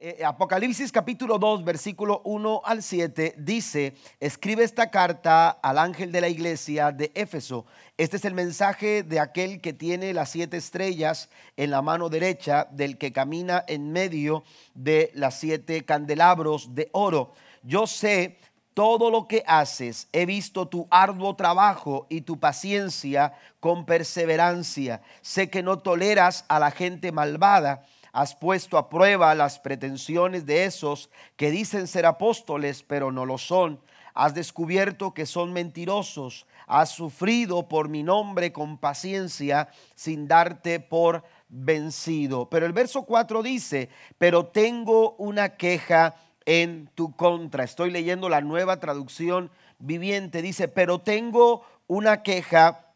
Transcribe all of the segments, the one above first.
Eh, Apocalipsis capítulo 2, versículo 1 al 7 dice, escribe esta carta al ángel de la iglesia de Éfeso. Este es el mensaje de aquel que tiene las siete estrellas en la mano derecha, del que camina en medio de las siete candelabros de oro. Yo sé todo lo que haces, he visto tu arduo trabajo y tu paciencia con perseverancia. Sé que no toleras a la gente malvada has puesto a prueba las pretensiones de esos que dicen ser apóstoles, pero no lo son. Has descubierto que son mentirosos. Has sufrido por mi nombre con paciencia sin darte por vencido. Pero el verso 4 dice, pero tengo una queja en tu contra. Estoy leyendo la nueva traducción viviente. Dice, pero tengo una queja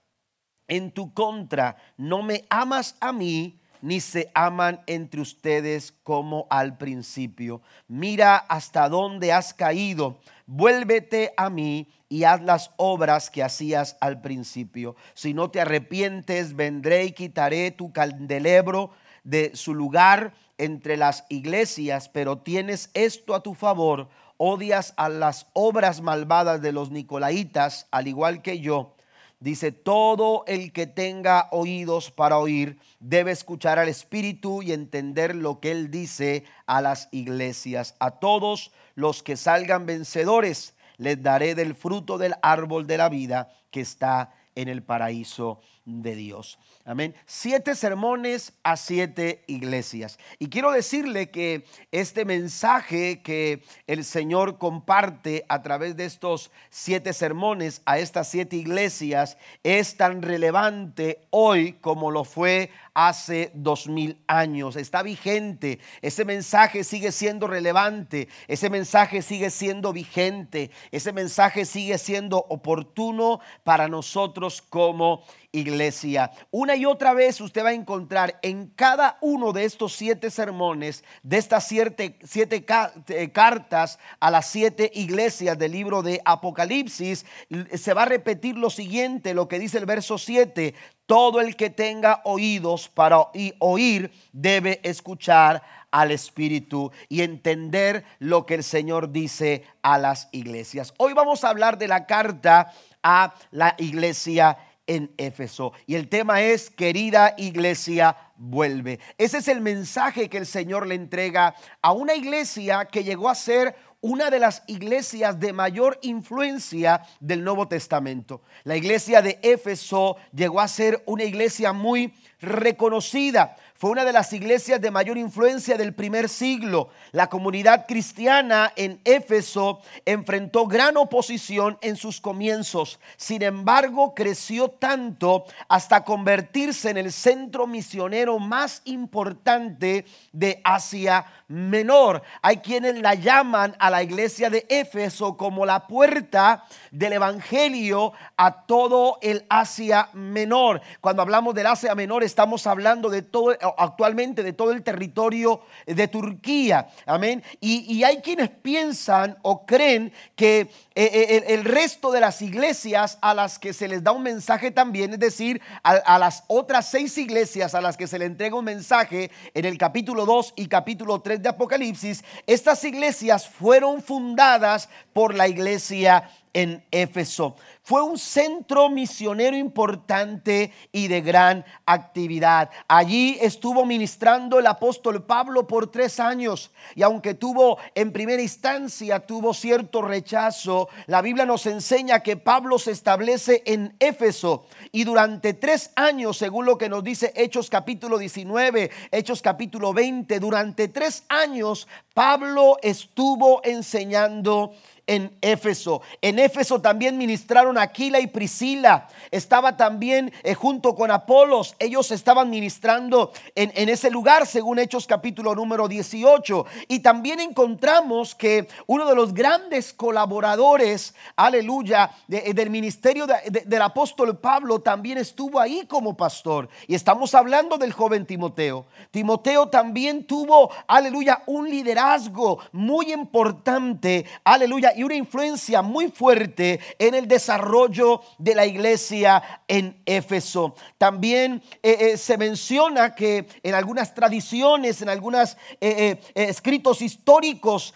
en tu contra. No me amas a mí ni se aman entre ustedes como al principio. Mira hasta dónde has caído. Vuélvete a mí y haz las obras que hacías al principio. Si no te arrepientes, vendré y quitaré tu candelebro de su lugar entre las iglesias, pero tienes esto a tu favor, odias a las obras malvadas de los nicolaitas, al igual que yo Dice, todo el que tenga oídos para oír debe escuchar al Espíritu y entender lo que Él dice a las iglesias. A todos los que salgan vencedores les daré del fruto del árbol de la vida que está en el paraíso de Dios. Amén. Siete sermones a siete iglesias. Y quiero decirle que este mensaje que el Señor comparte a través de estos siete sermones a estas siete iglesias es tan relevante hoy como lo fue hace dos mil años. Está vigente. Ese mensaje sigue siendo relevante. Ese mensaje sigue siendo vigente. Ese mensaje sigue siendo oportuno para nosotros como iglesia. Una y otra vez usted va a encontrar en cada uno de estos siete sermones, de estas siete, siete eh, cartas a las siete iglesias del libro de Apocalipsis, se va a repetir lo siguiente, lo que dice el verso 7. Todo el que tenga oídos para oír debe escuchar al Espíritu y entender lo que el Señor dice a las iglesias. Hoy vamos a hablar de la carta a la iglesia en Éfeso. Y el tema es, querida iglesia, vuelve. Ese es el mensaje que el Señor le entrega a una iglesia que llegó a ser una de las iglesias de mayor influencia del Nuevo Testamento. La iglesia de Éfeso llegó a ser una iglesia muy reconocida. Fue una de las iglesias de mayor influencia del primer siglo. La comunidad cristiana en Éfeso enfrentó gran oposición en sus comienzos. Sin embargo, creció tanto hasta convertirse en el centro misionero más importante de Asia Menor. Hay quienes la llaman a la iglesia de Éfeso como la puerta del evangelio a todo el Asia Menor. Cuando hablamos del Asia Menor estamos hablando de todo actualmente de todo el territorio de Turquía. Amén. Y, hay quienes piensan o creen que eh, eh, el, resto de las iglesias a las que se les da un mensaje también, es decir, a, a las otras seis iglesias a las que se le entrega un mensaje en el capítulo 2 y capítulo 3 de Apocalipsis, estas iglesias fueron fundadas por la iglesia en Éfeso. Fue un centro misionero importante y de gran actividad. Allí estuvo ministrando el apóstol Pablo por tres años y aunque tuvo en primera instancia, tuvo cierto rechazo, la Biblia nos enseña que Pablo se establece en Éfeso y durante tres años, según lo que nos dice Hechos capítulo 19, Hechos capítulo 20, durante tres años Pablo estuvo enseñando en Éfeso. En Éfeso también ministraron Aquila y Priscila. Estaba también eh, junto con Apolos. Ellos estaban ministrando en, ese lugar, según Hechos capítulo número 18. Y también encontramos que uno de los grandes colaboradores, aleluya, eh, del ministerio del apóstol Pablo también estuvo ahí como pastor. Y estamos hablando del joven Timoteo. Timoteo también tuvo, aleluya, un liderazgo muy importante, aleluya y una influencia muy fuerte en el desarrollo de la iglesia en Éfeso. También eh, eh, se menciona que en algunas tradiciones, en algunos eh, escritos históricos,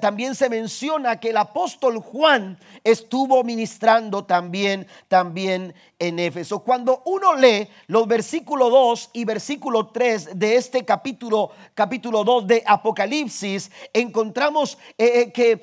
también se menciona que el apóstol Juan estuvo ministrando también, también en Éfeso. Cuando uno lee los versículos 2 y versículo 3 de este capítulo, capítulo 2 de Apocalipsis, encontramos eh, que,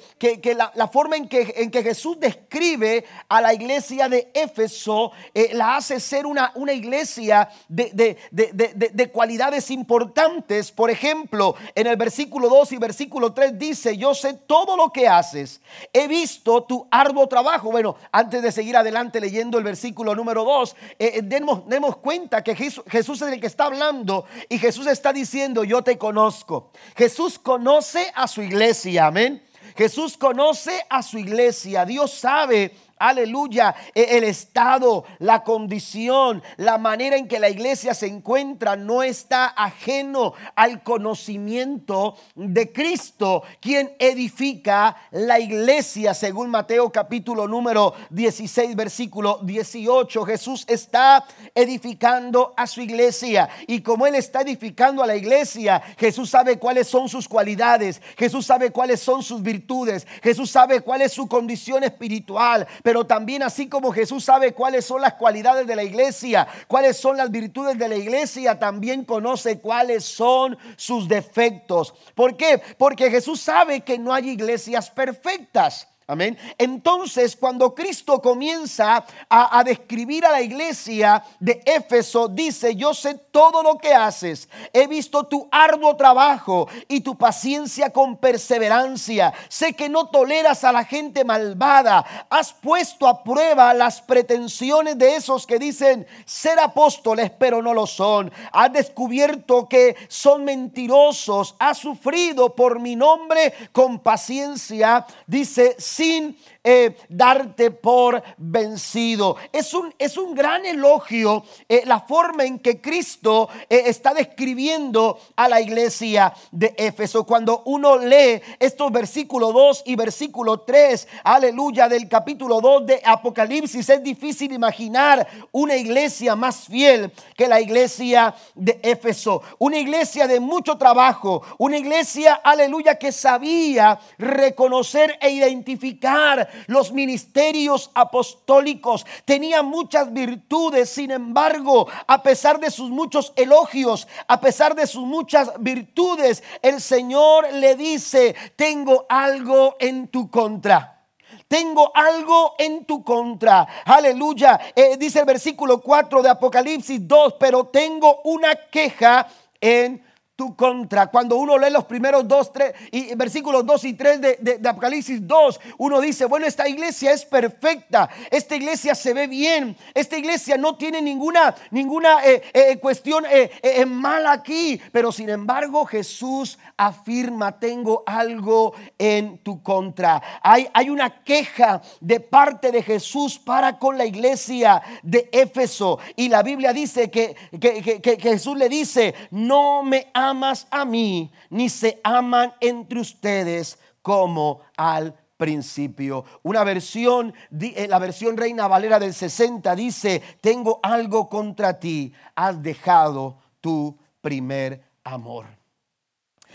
la, forma en que, en que Jesús describe a la iglesia de Éfeso eh, la hace ser una, una iglesia de, de, cualidades importantes. Por ejemplo, en el versículo 2 y versículo 3 dice, yo sé todo lo que haces, he visto tu arduo trabajo. Bueno, antes de seguir adelante leyendo el versículo número 2, eh, eh, demos, demos, cuenta que Jesús, Jesús es el que está hablando y Jesús está diciendo, yo te conozco. Jesús conoce a su iglesia, amén. Jesús conoce a su iglesia. Dios sabe aleluya, e, el estado, la condición, la manera en que la iglesia se encuentra no está ajeno al conocimiento de Cristo, quien edifica la iglesia, según Mateo capítulo número 16, versículo 18. Jesús está edificando a su iglesia y como Él está edificando a la iglesia, Jesús sabe cuáles son sus cualidades, Jesús sabe cuáles son sus virtudes, Jesús sabe cuál es su condición espiritual pero también así como Jesús sabe cuáles son las cualidades de la iglesia, cuáles son las virtudes de la iglesia, también conoce cuáles son sus defectos. ¿Por qué? Porque Jesús sabe que no hay iglesias perfectas. Amén. Entonces, cuando Cristo comienza a, describir a la iglesia de Éfeso, dice, yo sé todo lo que haces. He visto tu arduo trabajo y tu paciencia con perseverancia. Sé que no toleras a la gente malvada. Has puesto a prueba las pretensiones de esos que dicen ser apóstoles, pero no lo son. Has descubierto que son mentirosos. Has sufrido por mi nombre con paciencia. Dice, sin eh, darte por vencido. Es un, es un gran elogio eh, la forma en que Cristo eh, está describiendo a la iglesia de Éfeso. Cuando uno lee estos versículos 2 y versículo 3, aleluya, del capítulo 2 de Apocalipsis, es difícil imaginar una iglesia más fiel que la iglesia de Éfeso. Una iglesia de mucho trabajo, una iglesia, aleluya, que sabía reconocer e identificar los ministerios apostólicos. Tenía muchas virtudes, sin embargo, a pesar de sus muchos elogios, a pesar de sus muchas virtudes, el Señor le dice, tengo algo en tu contra tengo algo en tu contra. Aleluya. Eh, dice el versículo 4 de Apocalipsis 2, pero tengo una queja en contra. Cuando uno lee los primeros dos, tres, y versículos 2 y 3 de, de, Apocalipsis 2, uno dice, bueno, esta iglesia es perfecta, esta iglesia se ve bien, esta iglesia no tiene ninguna, ninguna eh, eh, cuestión eh, mala aquí, pero sin embargo Jesús afirma, tengo algo en tu contra. Hay, hay una queja de parte de Jesús para con la iglesia de Éfeso y la Biblia dice que, que, que Jesús le dice, no me ha a mí, ni se aman entre ustedes como al principio. Una versión, eh, la versión Reina Valera del 60 dice, tengo algo contra ti, has dejado tu primer amor.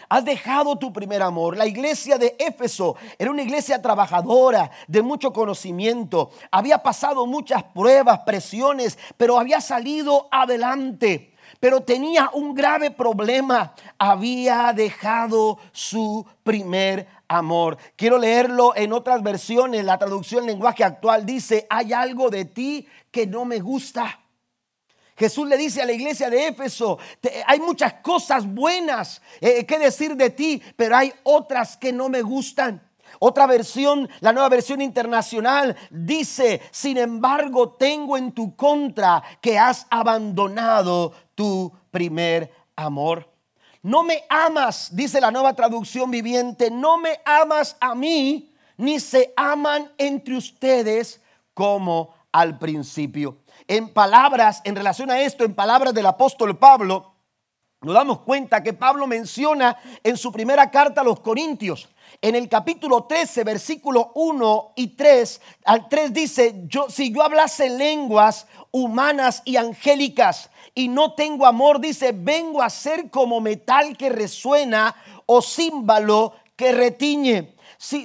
Has dejado tu primer amor. La iglesia de Éfeso era una iglesia trabajadora, de mucho conocimiento. Había pasado muchas pruebas, presiones, pero había salido adelante pero tenía un grave problema. Había dejado su primer amor. Quiero leerlo en otras versiones. La traducción lenguaje actual dice, hay algo de ti que no me gusta. Jesús le dice a la iglesia de Éfeso, hay muchas cosas buenas eh, que decir de ti, pero hay otras que no me gustan. Otra versión, la nueva versión internacional, dice, sin embargo, tengo en tu contra que has abandonado tu primer amor. No me amas, dice la nueva traducción viviente, no me amas a mí, ni se aman entre ustedes como al principio. En palabras, en relación a esto, en palabras del apóstol Pablo, nos damos cuenta que Pablo menciona en su primera carta a los Corintios, en el capítulo 13, versículo 1 y 3, al 3 dice, yo, si yo hablase lenguas humanas y angélicas y no tengo amor, dice, vengo a ser como metal que resuena o címbalo que retiñe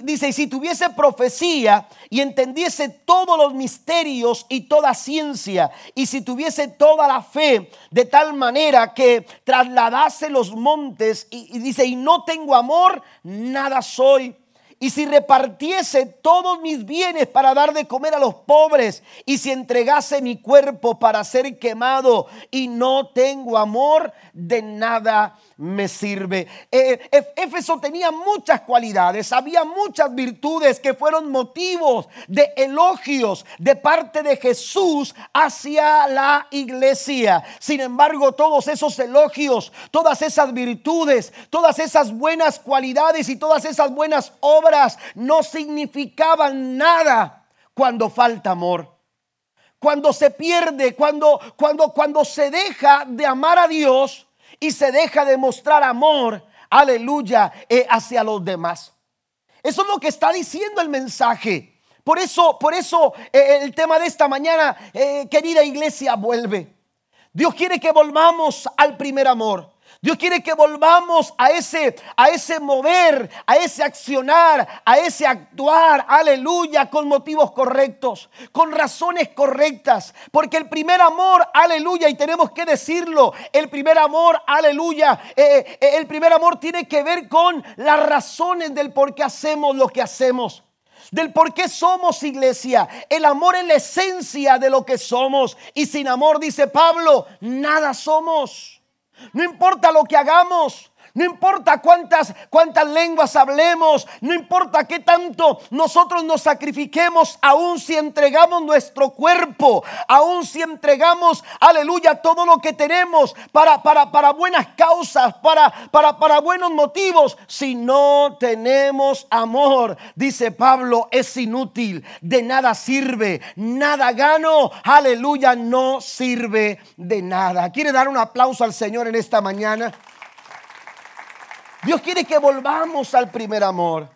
dice, y si tuviese profecía y entendiese todos los misterios y toda ciencia, y si tuviese toda la fe de tal manera que trasladase los montes, y dice, y no tengo amor, nada soy. Y si repartiese todos mis bienes para dar de comer a los pobres, y si entregase mi cuerpo para ser quemado y no tengo amor, de nada me sirve. Eh, Éfeso tenía muchas cualidades, había muchas virtudes que fueron motivos de elogios de parte de Jesús hacia la iglesia. Sin embargo, todos esos elogios, todas esas virtudes, todas esas buenas cualidades y todas esas buenas obras no significaban nada cuando falta amor cuando se pierde, cuando, cuando, cuando se deja de amar a Dios, y se deja de mostrar amor, aleluya, eh, hacia los demás. Eso es lo que está diciendo el mensaje. Por eso, por eso eh, el tema de esta mañana, eh, querida iglesia, vuelve. Dios quiere que volvamos al primer amor. Dios quiere que volvamos a ese, a ese mover, a ese accionar, a ese actuar, aleluya, con motivos correctos, con razones correctas. Porque el primer amor, aleluya, y tenemos que decirlo, el primer amor, aleluya, eh, eh, el primer amor tiene que ver con las razones del por qué hacemos lo que hacemos del por qué somos iglesia. El amor es la esencia de lo que somos. Y sin amor, dice Pablo, nada somos. No importa lo que hagamos. No importa cuántas, cuántas lenguas hablemos, no importa qué tanto nosotros nos sacrifiquemos, aun si entregamos nuestro cuerpo, aun si entregamos, aleluya, todo lo que tenemos para, para, para buenas causas, para, para, para buenos motivos, si no tenemos amor, dice Pablo, es inútil, de nada sirve, nada gano, aleluya, no sirve de nada. ¿Quiere dar un aplauso al Señor en esta mañana? Dios quiere que volvamos al primer amor.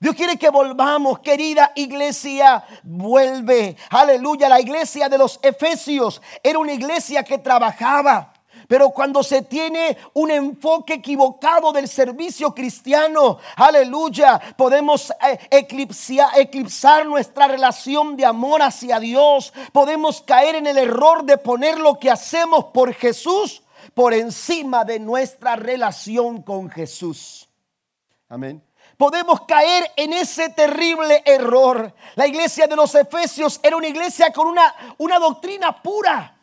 Dios quiere que volvamos, querida iglesia, vuelve. Aleluya, la iglesia de los Efesios era una iglesia que trabajaba. Pero cuando se tiene un enfoque equivocado del servicio cristiano, aleluya, podemos eh, eclipsar nuestra relación de amor hacia Dios. Podemos caer en el error de poner lo que hacemos por Jesús por encima de nuestra relación con Jesús. Amén. Podemos caer en ese terrible error. La iglesia de los Efesios era una iglesia con una, una doctrina pura.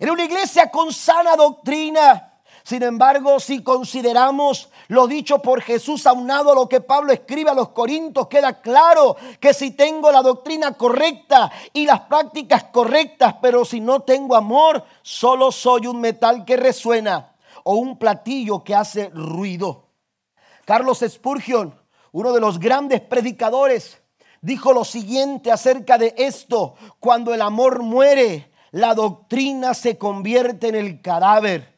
Era una iglesia con sana doctrina. Sin embargo, si consideramos lo dicho por Jesús aunado a lo que Pablo escribe a los Corintios, queda claro que si tengo la doctrina correcta y las prácticas correctas, pero si no tengo amor, solo soy un metal que resuena o un platillo que hace ruido. Carlos Spurgeon, uno de los grandes predicadores, dijo lo siguiente acerca de esto, cuando el amor muere, la doctrina se convierte en el cadáver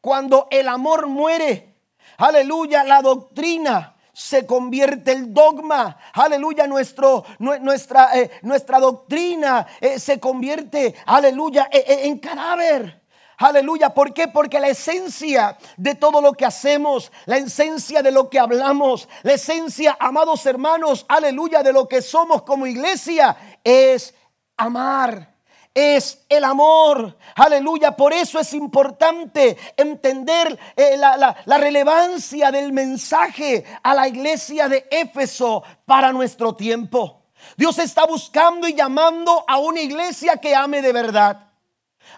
cuando el amor muere, aleluya, la doctrina se convierte el dogma. Aleluya, nuestro, nuestra, eh, nuestra doctrina eh, se convierte, aleluya, e, e, en cadáver. Aleluya, ¿por qué? Porque la esencia de todo lo que hacemos, la esencia de lo que hablamos, la esencia, amados hermanos, aleluya, de lo que somos como iglesia, es amar es el amor. Aleluya. Por eso es importante entender eh, la, la relevancia del mensaje a la iglesia de Éfeso para nuestro tiempo. Dios está buscando y llamando a una iglesia que ame de verdad.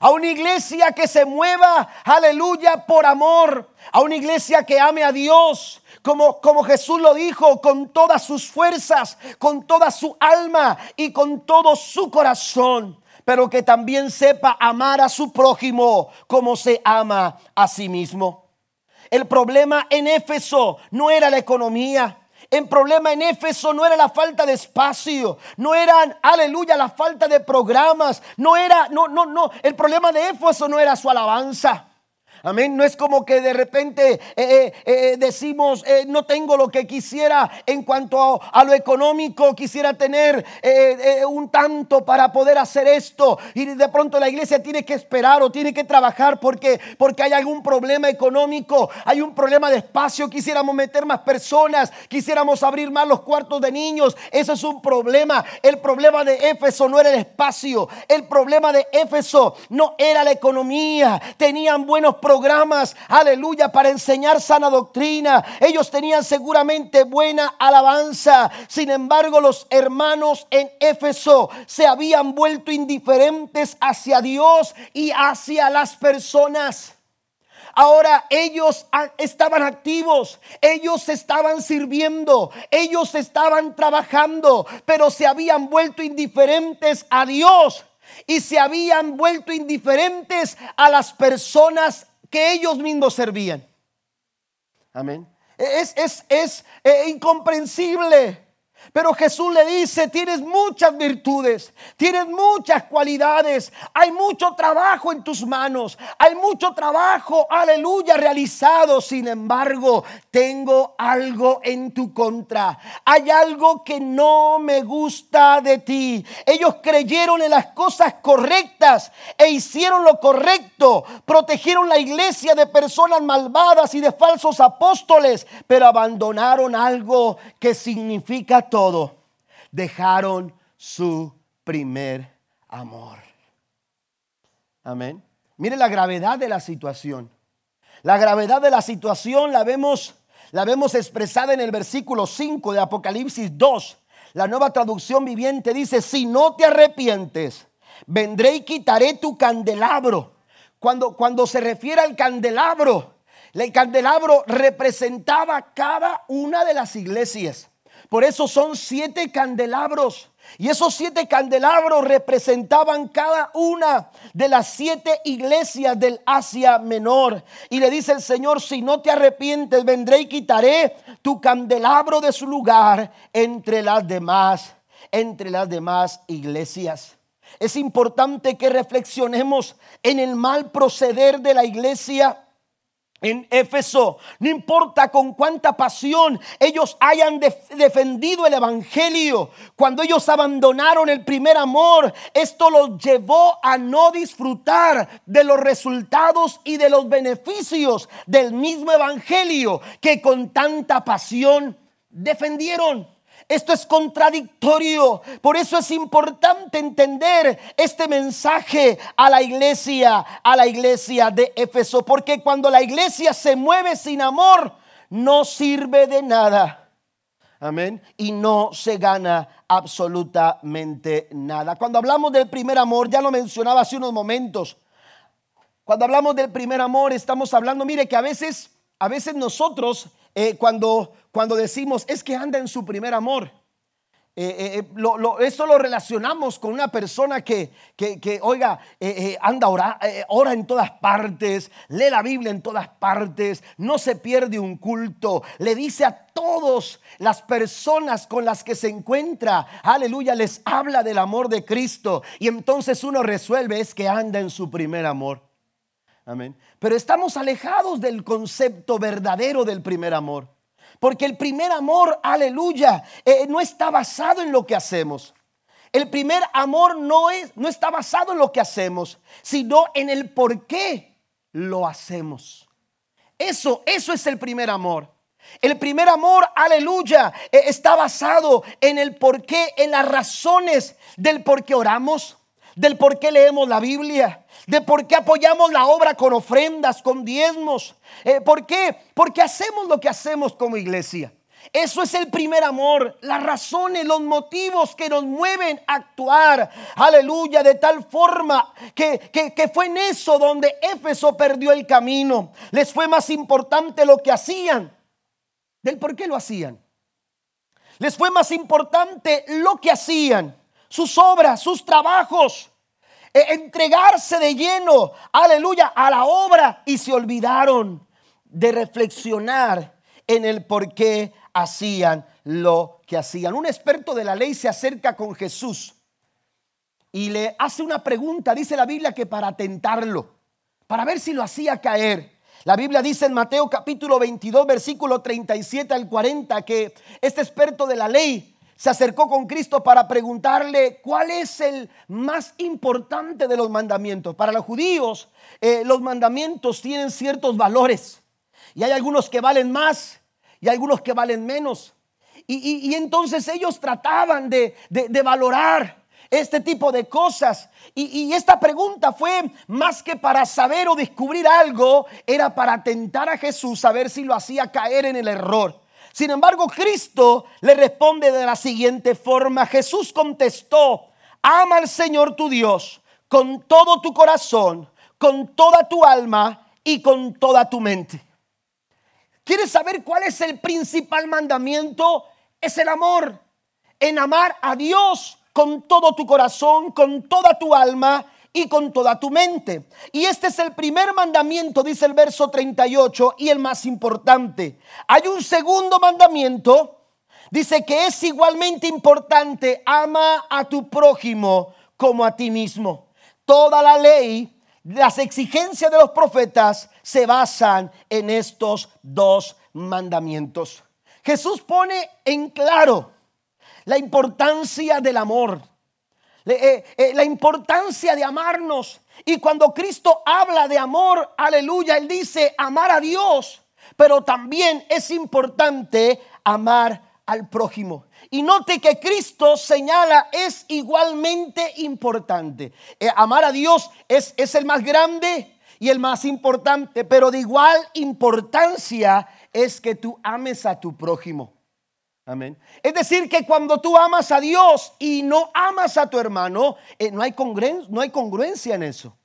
A una iglesia que se mueva, aleluya, por amor. A una iglesia que ame a Dios. Como, como, Jesús lo dijo, con todas sus fuerzas, con toda su alma y con todo su corazón pero que también sepa amar a su prójimo como se ama a sí mismo. El problema en Éfeso no era la economía. El problema en Éfeso no era la falta de espacio, no era, aleluya, la falta de programas, no era, no, no, no, el problema de Éfeso no era su alabanza. Amén. No es como que de repente eh, eh, eh, decimos, no tengo lo que quisiera en cuanto a, lo económico, quisiera tener un tanto para poder hacer esto. Y de pronto la iglesia tiene que esperar o tiene que trabajar porque, porque hay algún problema económico, hay un problema de espacio, quisiéramos meter más personas, quisiéramos abrir más los cuartos de niños. Eso es un problema. El problema de Éfeso no era el espacio, el problema de Éfeso no era la economía. Tenían buenos problemas programas, aleluya, para enseñar sana doctrina. Ellos tenían seguramente buena alabanza. Sin embargo, los hermanos en Éfeso se habían vuelto indiferentes hacia Dios y hacia las personas. Ahora ellos estaban activos, ellos estaban sirviendo, ellos estaban trabajando, pero se habían vuelto indiferentes a Dios y se habían vuelto indiferentes a las personas que ellos mismos servían. Amén. Es, es, es eh, incomprensible pero Jesús le dice, tienes muchas virtudes, tienes muchas cualidades, hay mucho trabajo en tus manos, hay mucho trabajo, aleluya, realizado. Sin embargo, tengo algo en tu contra. Hay algo que no me gusta de ti. Ellos creyeron en las cosas correctas e hicieron lo correcto. Protegieron la iglesia de personas malvadas y de falsos apóstoles, pero abandonaron algo que significa todo, dejaron su primer amor. Amén. Mire la gravedad de la situación. La gravedad de la situación la vemos, la vemos expresada en el versículo 5 de Apocalipsis 2. La nueva traducción viviente dice, si no te arrepientes, vendré y quitaré tu candelabro. Cuando, cuando se refiere al candelabro, el candelabro representaba cada una de las iglesias. Por eso son siete candelabros. Y esos siete candelabros representaban cada una de las siete iglesias del Asia Menor. Y le dice el Señor, si no te arrepientes, vendré y quitaré tu candelabro de su lugar entre las demás, entre las demás iglesias. Es importante que reflexionemos en el mal proceder de la iglesia en Éfeso. No importa con cuánta pasión ellos hayan defendido el Evangelio, cuando ellos abandonaron el primer amor, esto los llevó a no disfrutar de los resultados y de los beneficios del mismo Evangelio que con tanta pasión defendieron. Esto es contradictorio. Por eso es importante entender este mensaje a la iglesia, a la iglesia de Éfeso. Porque cuando la iglesia se mueve sin amor, no sirve de nada. Amén. Y no se gana absolutamente nada. Cuando hablamos del primer amor, ya lo mencionaba hace unos momentos. Cuando hablamos del primer amor, estamos hablando, mire que a veces, a veces nosotros, eh, cuando cuando decimos es que anda en su primer amor. Eh, eh, eh, esto lo relacionamos con una persona que, que, oiga, anda, ora, ora en todas partes, lee la Biblia en todas partes, no se pierde un culto, le dice a todas las personas con las que se encuentra, aleluya, les habla del amor de Cristo y entonces uno resuelve es que anda en su primer amor. Amén. Pero estamos alejados del concepto verdadero del primer amor. Porque el primer amor, aleluya, eh, no está basado en lo que hacemos. El primer amor no, es, no está basado en lo que hacemos, sino en el por qué lo hacemos. Eso, eso es el primer amor. El primer amor, aleluya, eh, está basado en el por qué, en las razones del por qué oramos, del por qué leemos la Biblia, de por qué apoyamos la obra con ofrendas, con diezmos. Eh, ¿Por qué? Porque hacemos lo que hacemos como iglesia. Eso es el primer amor, las razones, los motivos que nos mueven a actuar. Aleluya, de tal forma que, que, fue en eso donde Éfeso perdió el camino. Les fue más importante lo que hacían del por qué lo hacían. Les fue más importante lo que hacían sus obras, sus trabajos, entregarse de lleno, aleluya, a la obra y se olvidaron de reflexionar en el por qué hacían lo que hacían. Un experto de la ley se acerca con Jesús y le hace una pregunta, dice la Biblia que para tentarlo, para ver si lo hacía caer. La Biblia dice en Mateo capítulo 22, versículo 37 al 40, que este experto de la ley se acercó con Cristo para preguntarle cuál es el más importante de los mandamientos. Para los judíos, eh, los mandamientos tienen ciertos valores y hay algunos que valen más y algunos que valen menos. Y, entonces ellos trataban de, valorar este tipo de cosas. Y, y, esta pregunta fue más que para saber o descubrir algo, era para tentar a Jesús a ver si lo hacía caer en el error. Sin embargo, Cristo le responde de la siguiente forma. Jesús contestó, ama al Señor tu Dios con todo tu corazón, con toda tu alma y con toda tu mente. ¿Quieres saber cuál es el principal mandamiento? Es el amor. En amar a Dios con todo tu corazón, con toda tu alma y con toda tu mente. Y este es el primer mandamiento, dice el verso 38, y el más importante. Hay un segundo mandamiento, dice que es igualmente importante, ama a tu prójimo como a ti mismo. Toda la ley, las exigencias de los profetas se basan en estos dos mandamientos. Jesús pone en claro la importancia del amor, la importancia de amarnos. Y cuando Cristo habla de amor, aleluya, Él dice amar a Dios, pero también es importante amar al prójimo. Y note que Cristo señala es igualmente importante. Eh, amar a Dios es, es el más grande y el más importante, pero de igual importancia es que tú ames a tu prójimo. Amén. Es decir, que cuando tú amas a Dios y no amas a tu hermano, eh, no, hay no hay congruencia en eso.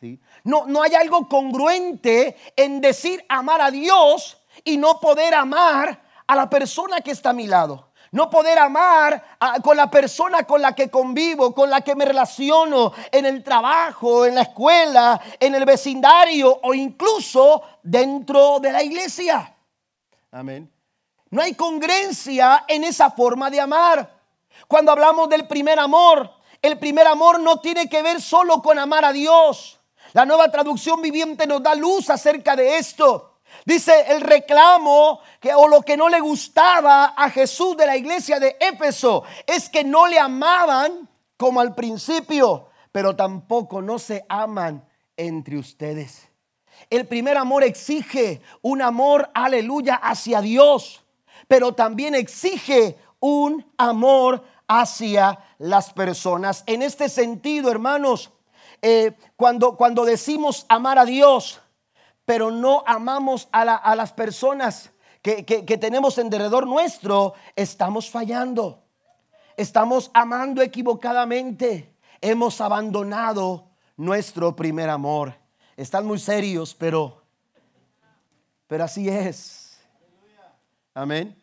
¿sí? No, no hay algo congruente en decir amar a Dios y no poder amar a la persona que está a mi lado. No poder amar con la persona con la que convivo, con la que me relaciono en el trabajo, en la escuela, en el vecindario o incluso dentro de la iglesia. Amén. No hay congruencia en esa forma de amar. Cuando hablamos del primer amor, el primer amor no tiene que ver solo con amar a Dios. La nueva traducción viviente nos da luz acerca de esto. Dice el reclamo que o lo que no le gustaba a Jesús de la iglesia de Éfeso es que no le amaban como al principio, pero tampoco no se aman entre ustedes. El primer amor exige un amor, aleluya, hacia Dios pero también exige un amor hacia las personas. En este sentido, hermanos, eh, cuando, cuando decimos amar a Dios, pero no amamos a, las personas que, que tenemos en derredor nuestro, estamos fallando. Estamos amando equivocadamente. Hemos abandonado nuestro primer amor. Están muy serios, pero, pero así es. Amén.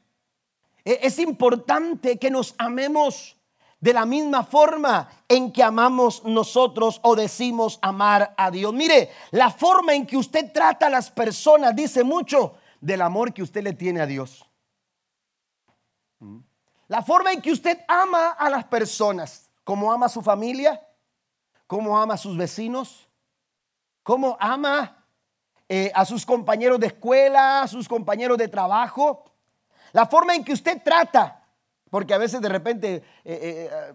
E, es importante que nos amemos de la misma forma en que amamos nosotros o decimos amar a Dios. Mire, la forma en que usted trata a las personas dice mucho del amor que usted le tiene a Dios. La forma en que usted ama a las personas, como ama a su familia, como ama a sus vecinos, como ama eh, a sus compañeros de escuela, a sus compañeros de trabajo, la forma en que usted trata, porque a veces de repente, eh, eh, eh,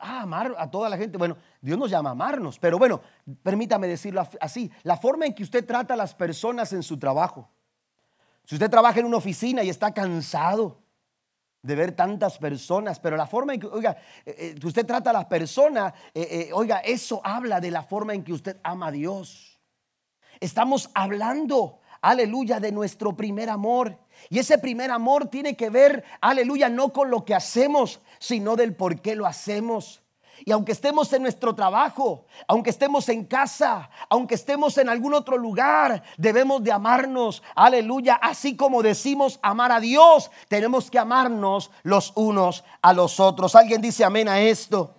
ah, amar a toda la gente, bueno, Dios nos llama a amarnos, pero bueno, permítame decirlo así, la forma en que usted trata a las personas en su trabajo. Si usted trabaja en una oficina y está cansado de ver tantas personas, pero la forma en que, oiga, usted trata a las personas, oiga, eso habla de la forma en que usted ama a Dios. Estamos hablando aleluya, de nuestro primer amor. Y ese primer amor tiene que ver, aleluya, no con lo que hacemos, sino del por qué lo hacemos. Y aunque estemos en nuestro trabajo, aunque estemos en casa, aunque estemos en algún otro lugar, debemos de amarnos, aleluya, así como decimos amar a Dios, tenemos que amarnos los unos a los otros. ¿Alguien dice amén a esto?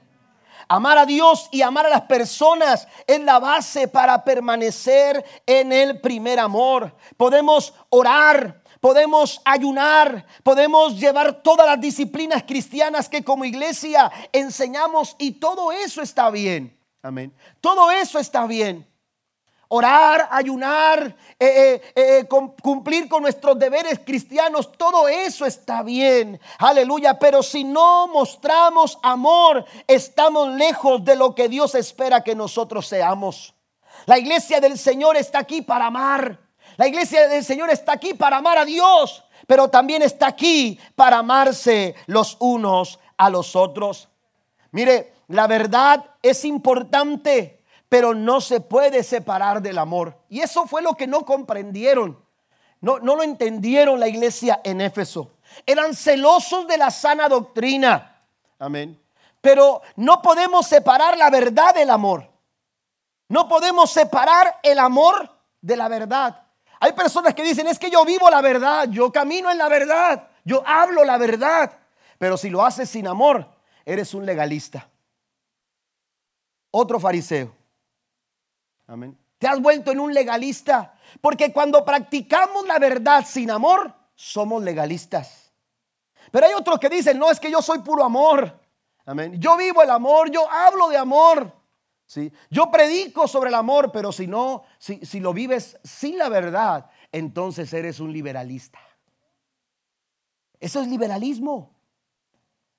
Amar a Dios y amar a las personas es la base para permanecer en el primer amor. Podemos orar, podemos ayunar, podemos llevar todas las disciplinas cristianas que como iglesia enseñamos y todo eso está bien. Amén. Todo eso está bien. orar, ayunar, eh, eh, eh, cumplir con nuestros deberes cristianos, todo eso está bien. Aleluya. Pero si no mostramos amor, estamos lejos de lo que Dios espera que nosotros seamos. La iglesia del Señor está aquí para amar. La iglesia del Señor está aquí para amar a Dios, pero también está aquí para amarse los unos a los otros. Mire, la verdad es importante, pero no se puede separar del amor. Y eso fue lo que no comprendieron. No, no lo entendieron la iglesia en Éfeso. Eran celosos de la sana doctrina. Amén. Pero no podemos separar la verdad del amor. No podemos separar el amor de la verdad. Hay personas que dicen, es que yo vivo la verdad, yo camino en la verdad, yo hablo la verdad. Pero si lo haces sin amor, eres un legalista. Otro fariseo. Amén. Te has vuelto en un legalista. Porque cuando practicamos la verdad sin amor, somos legalistas. Pero hay otros que dicen, no, es que yo soy puro amor. Amén. Yo vivo el amor, yo hablo de amor. ¿Sí? Yo predico sobre el amor, pero si no, si, si lo vives sin la verdad, entonces eres un liberalista. Eso es liberalismo.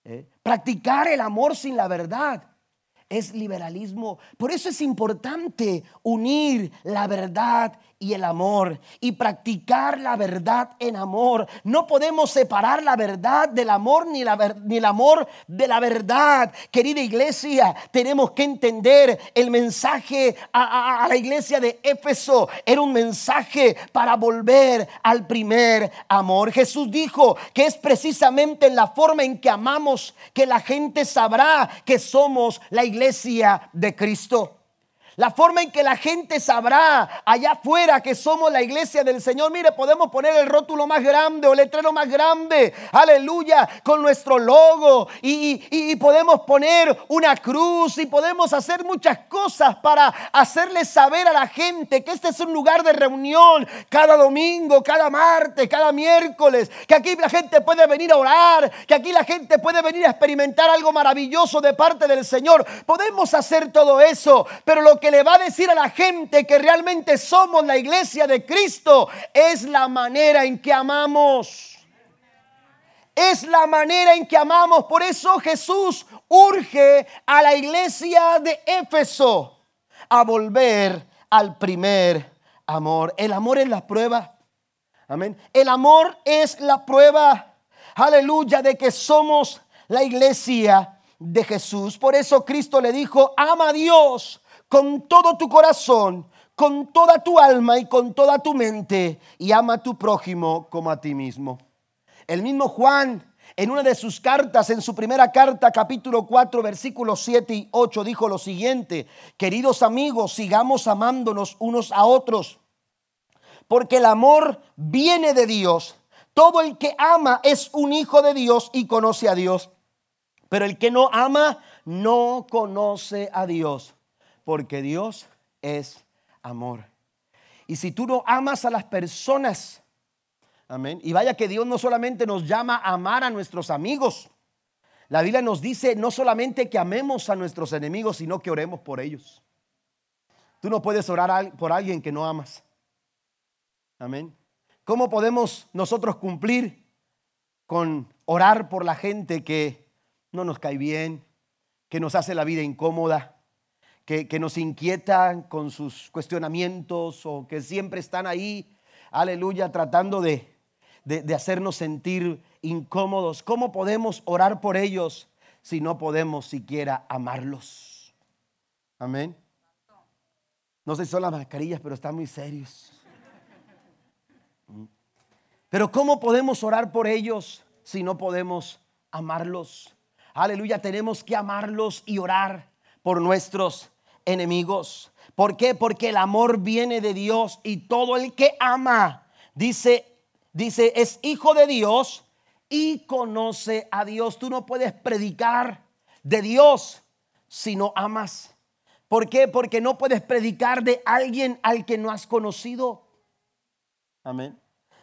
¿eh? Practicar el amor sin la verdad es liberalismo. Por eso es importante unir la verdad y el amor y practicar la verdad en amor. No podemos separar la verdad del amor ni, la, ni el amor de la verdad. Querida iglesia, tenemos que entender el mensaje a, a la iglesia de Éfeso. Era un mensaje para volver al primer amor. Jesús dijo que es precisamente en la forma en que amamos que la gente sabrá que somos la iglesia de Cristo. La forma en que la gente sabrá allá afuera que somos la iglesia del Señor. Mire, podemos poner el rótulo más grande o el letrero más grande. Aleluya. Con nuestro logo. Y, podemos poner una cruz. Y podemos hacer muchas cosas para hacerles saber a la gente que este es un lugar de reunión. Cada domingo, cada martes, cada miércoles. Que aquí la gente puede venir a orar. Que aquí la gente puede venir a experimentar algo maravilloso de parte del Señor. Podemos hacer todo eso. Pero lo que le va a decir a la gente que realmente somos la iglesia de Cristo es la manera en que amamos. Es la manera en que amamos. Por eso Jesús urge a la iglesia de Éfeso a volver al primer amor. El amor es la prueba. Amén. El amor es la prueba. Aleluya de que somos la iglesia de Jesús. Por eso Cristo le dijo, ama a Dios con todo tu corazón, con toda tu alma y con toda tu mente y ama a tu prójimo como a ti mismo. El mismo Juan en una de sus cartas, en su primera carta, capítulo 4, versículos 7 y 8, dijo lo siguiente, queridos amigos, sigamos amándonos unos a otros, porque el amor viene de Dios. Todo el que ama es un hijo de Dios y conoce a Dios, pero el que no ama no conoce a Dios, porque Dios es amor. Y si tú no amas a las personas, amén, y vaya que Dios no solamente nos llama a amar a nuestros amigos, la Biblia nos dice no solamente que amemos a nuestros enemigos, sino que oremos por ellos. Tú no puedes orar por alguien que no amas. Amén. ¿Cómo podemos nosotros cumplir con orar por la gente que no nos cae bien, que nos hace la vida incómoda? Que, nos inquietan con sus cuestionamientos o que siempre están ahí, aleluya, tratando de, de, hacernos sentir incómodos. ¿Cómo podemos orar por ellos si no podemos siquiera amarlos? Amén. No sé si son las mascarillas, pero están muy serios. Pero ¿cómo podemos orar por ellos si no podemos amarlos? Aleluya, tenemos que amarlos y orar por nuestros enemigos. ¿Por qué? Porque el amor viene de Dios y todo el que ama, dice, dice, es hijo de Dios y conoce a Dios. Tú no puedes predicar de Dios si no amas. ¿Por qué? Porque no puedes predicar de alguien al que no has conocido. Amén.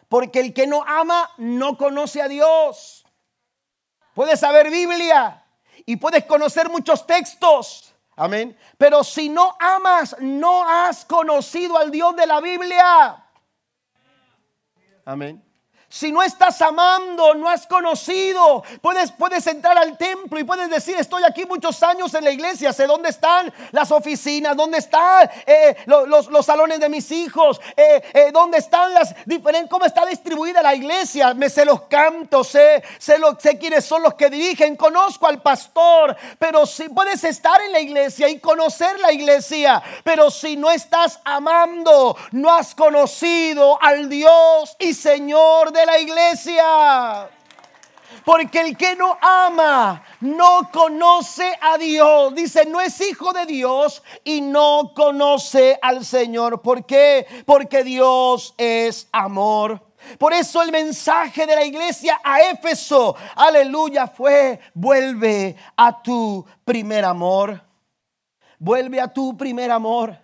Porque el que no ama no conoce a Dios. Puedes saber Biblia y puedes conocer muchos textos, Amén. Pero si no amas, no has conocido al Dios de la Biblia. Amén. Si no estás amando, no has conocido, puedes, puedes entrar al templo y puedes decir, estoy aquí muchos años en la iglesia, sé dónde están las oficinas, dónde están eh, los, salones de mis hijos, eh, eh, dónde están las diferentes, cómo está distribuida la iglesia, me sé los cantos, sé, sé, lo, sé quiénes son los que dirigen, conozco al pastor, pero si puedes estar en la iglesia y conocer la iglesia, pero si no estás amando, no has conocido al Dios y Señor de la iglesia. Porque el que no ama no conoce a Dios. Dice, no es hijo de Dios y no conoce al Señor. ¿Por qué? Porque Dios es amor. Por eso el mensaje de la iglesia a Éfeso, aleluya, fue, vuelve a tu primer amor. Vuelve a tu primer amor.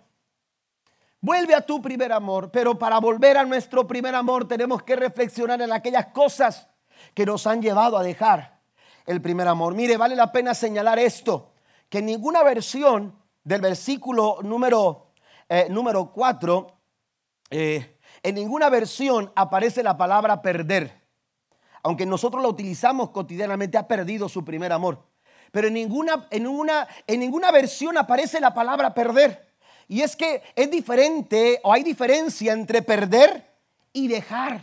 Vuelve a tu primer amor, pero para volver a nuestro primer amor tenemos que reflexionar en aquellas cosas que nos han llevado a dejar el primer amor. Mire, vale la pena señalar esto, que en ninguna versión del versículo número, eh, número 4, eh, en ninguna versión aparece la palabra perder. Aunque nosotros la utilizamos cotidianamente, ha perdido su primer amor. Pero en ninguna, en, una, en ninguna versión aparece la palabra perder. Y es que es diferente o hay diferencia entre perder y dejar.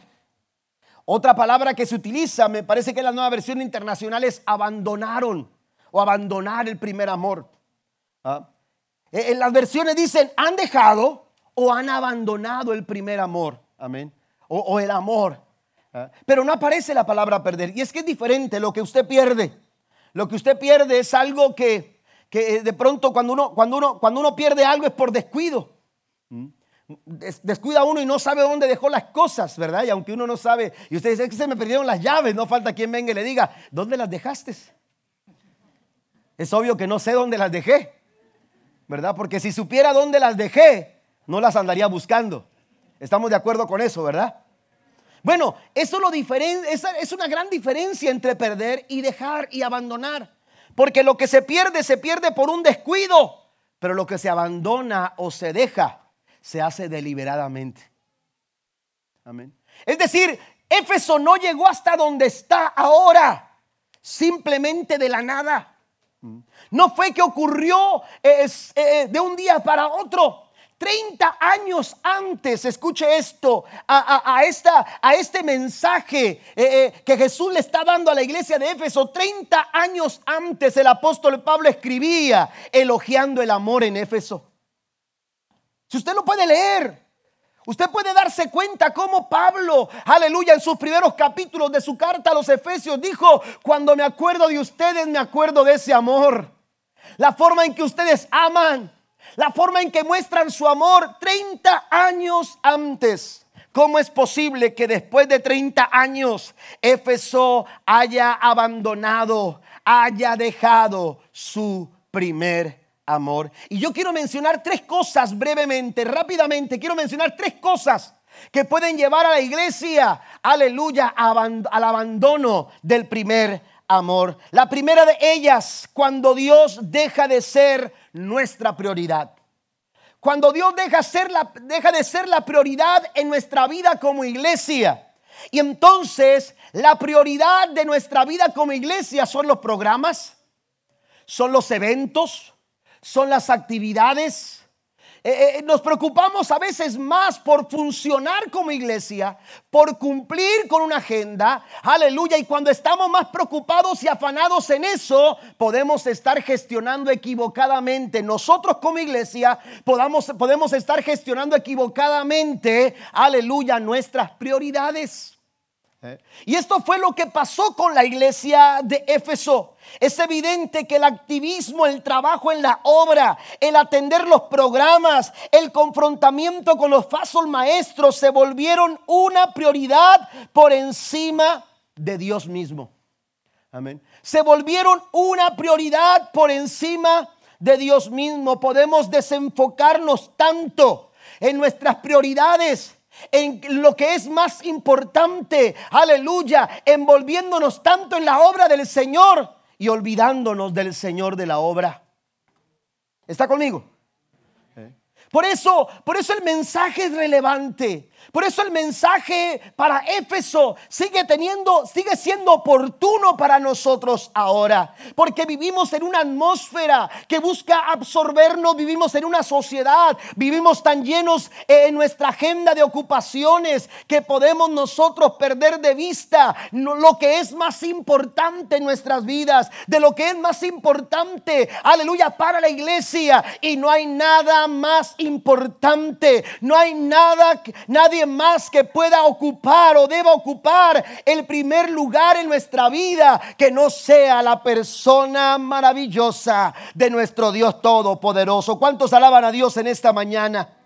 Otra palabra que se utiliza, me parece que en la nueva versión internacional es abandonaron o abandonar el primer amor. ¿Ah? E, en las versiones dicen han dejado o han abandonado el primer amor. Amén. O, el amor. ¿Ah? Pero no aparece la palabra perder. Y es que es diferente lo que usted pierde. Lo que usted pierde es algo que, que eh, de pronto cuando uno, cuando uno, cuando uno pierde algo es por descuido. Descuida uno y no sabe dónde dejó las cosas, ¿verdad? Y aunque uno no sabe, y usted dice que se me perdieron las llaves, no falta quien venga y le diga, ¿dónde las dejaste? Es obvio que no sé dónde las dejé, ¿verdad? Porque si supiera dónde las dejé, no las andaría buscando. Estamos de acuerdo con eso, ¿verdad? Bueno, eso lo es una gran diferencia entre perder y dejar y abandonar. Porque lo que se pierde, se pierde por un descuido. Pero lo que se abandona o se deja, se hace deliberadamente. Amén. Es decir, Éfeso no llegó hasta donde está ahora, simplemente de la nada. No fue que ocurrió eh, de un día para otro. 30 años antes, escuche esto, a, esta, a este mensaje eh, eh, que Jesús le está dando a la iglesia de Éfeso, 30 años antes el apóstol Pablo escribía elogiando el amor en Éfeso. Si usted lo puede leer, usted puede darse cuenta cómo Pablo, aleluya, en sus primeros capítulos de su carta a los Efesios dijo, cuando me acuerdo de ustedes, me acuerdo de ese amor. La forma en que ustedes aman la forma en que muestran su amor 30 años antes. ¿Cómo es posible que después de 30 años Éfeso haya abandonado, haya dejado su primer amor? Y yo quiero mencionar tres cosas brevemente, rápidamente. Quiero mencionar tres cosas que pueden llevar a la iglesia, aleluya, al abandono del primer amor. La primera de ellas, cuando Dios deja de ser nuestra prioridad. Cuando Dios deja, ser la, deja de ser la prioridad en nuestra vida como iglesia. Y entonces la prioridad de nuestra vida como iglesia son los programas, son los eventos, son las actividades, eh, eh, nos preocupamos a veces más por funcionar como iglesia, por cumplir con una agenda, aleluya, y cuando estamos más preocupados y afanados en eso, podemos estar gestionando equivocadamente. Nosotros como iglesia podamos, podemos estar gestionando equivocadamente, aleluya, nuestras prioridades. Y esto fue lo que pasó con la iglesia de Éfeso. Es evidente que el activismo, el trabajo en la obra, el atender los programas, el confrontamiento con los falsos maestros se volvieron una prioridad por encima de Dios mismo. Amén. Se volvieron una prioridad por encima de Dios mismo. Podemos desenfocarnos tanto en nuestras prioridades en lo que es más importante, aleluya, envolviéndonos tanto en la obra del Señor y olvidándonos del Señor de la obra. ¿Está conmigo? Por eso, por eso el mensaje es relevante. Por eso el mensaje para Éfeso sigue teniendo, sigue siendo oportuno para nosotros ahora. Porque vivimos en una atmósfera que busca absorbernos, vivimos en una sociedad, vivimos tan llenos en nuestra agenda de ocupaciones que podemos nosotros perder de vista lo que es más importante en nuestras vidas, de lo que es más importante, aleluya, para la iglesia. Y no hay nada más importante, no hay nada, nadie más que pueda ocupar o deba ocupar el primer lugar en nuestra vida que no sea la persona maravillosa de nuestro Dios Todopoderoso. ¿Cuántos alaban a Dios en esta mañana?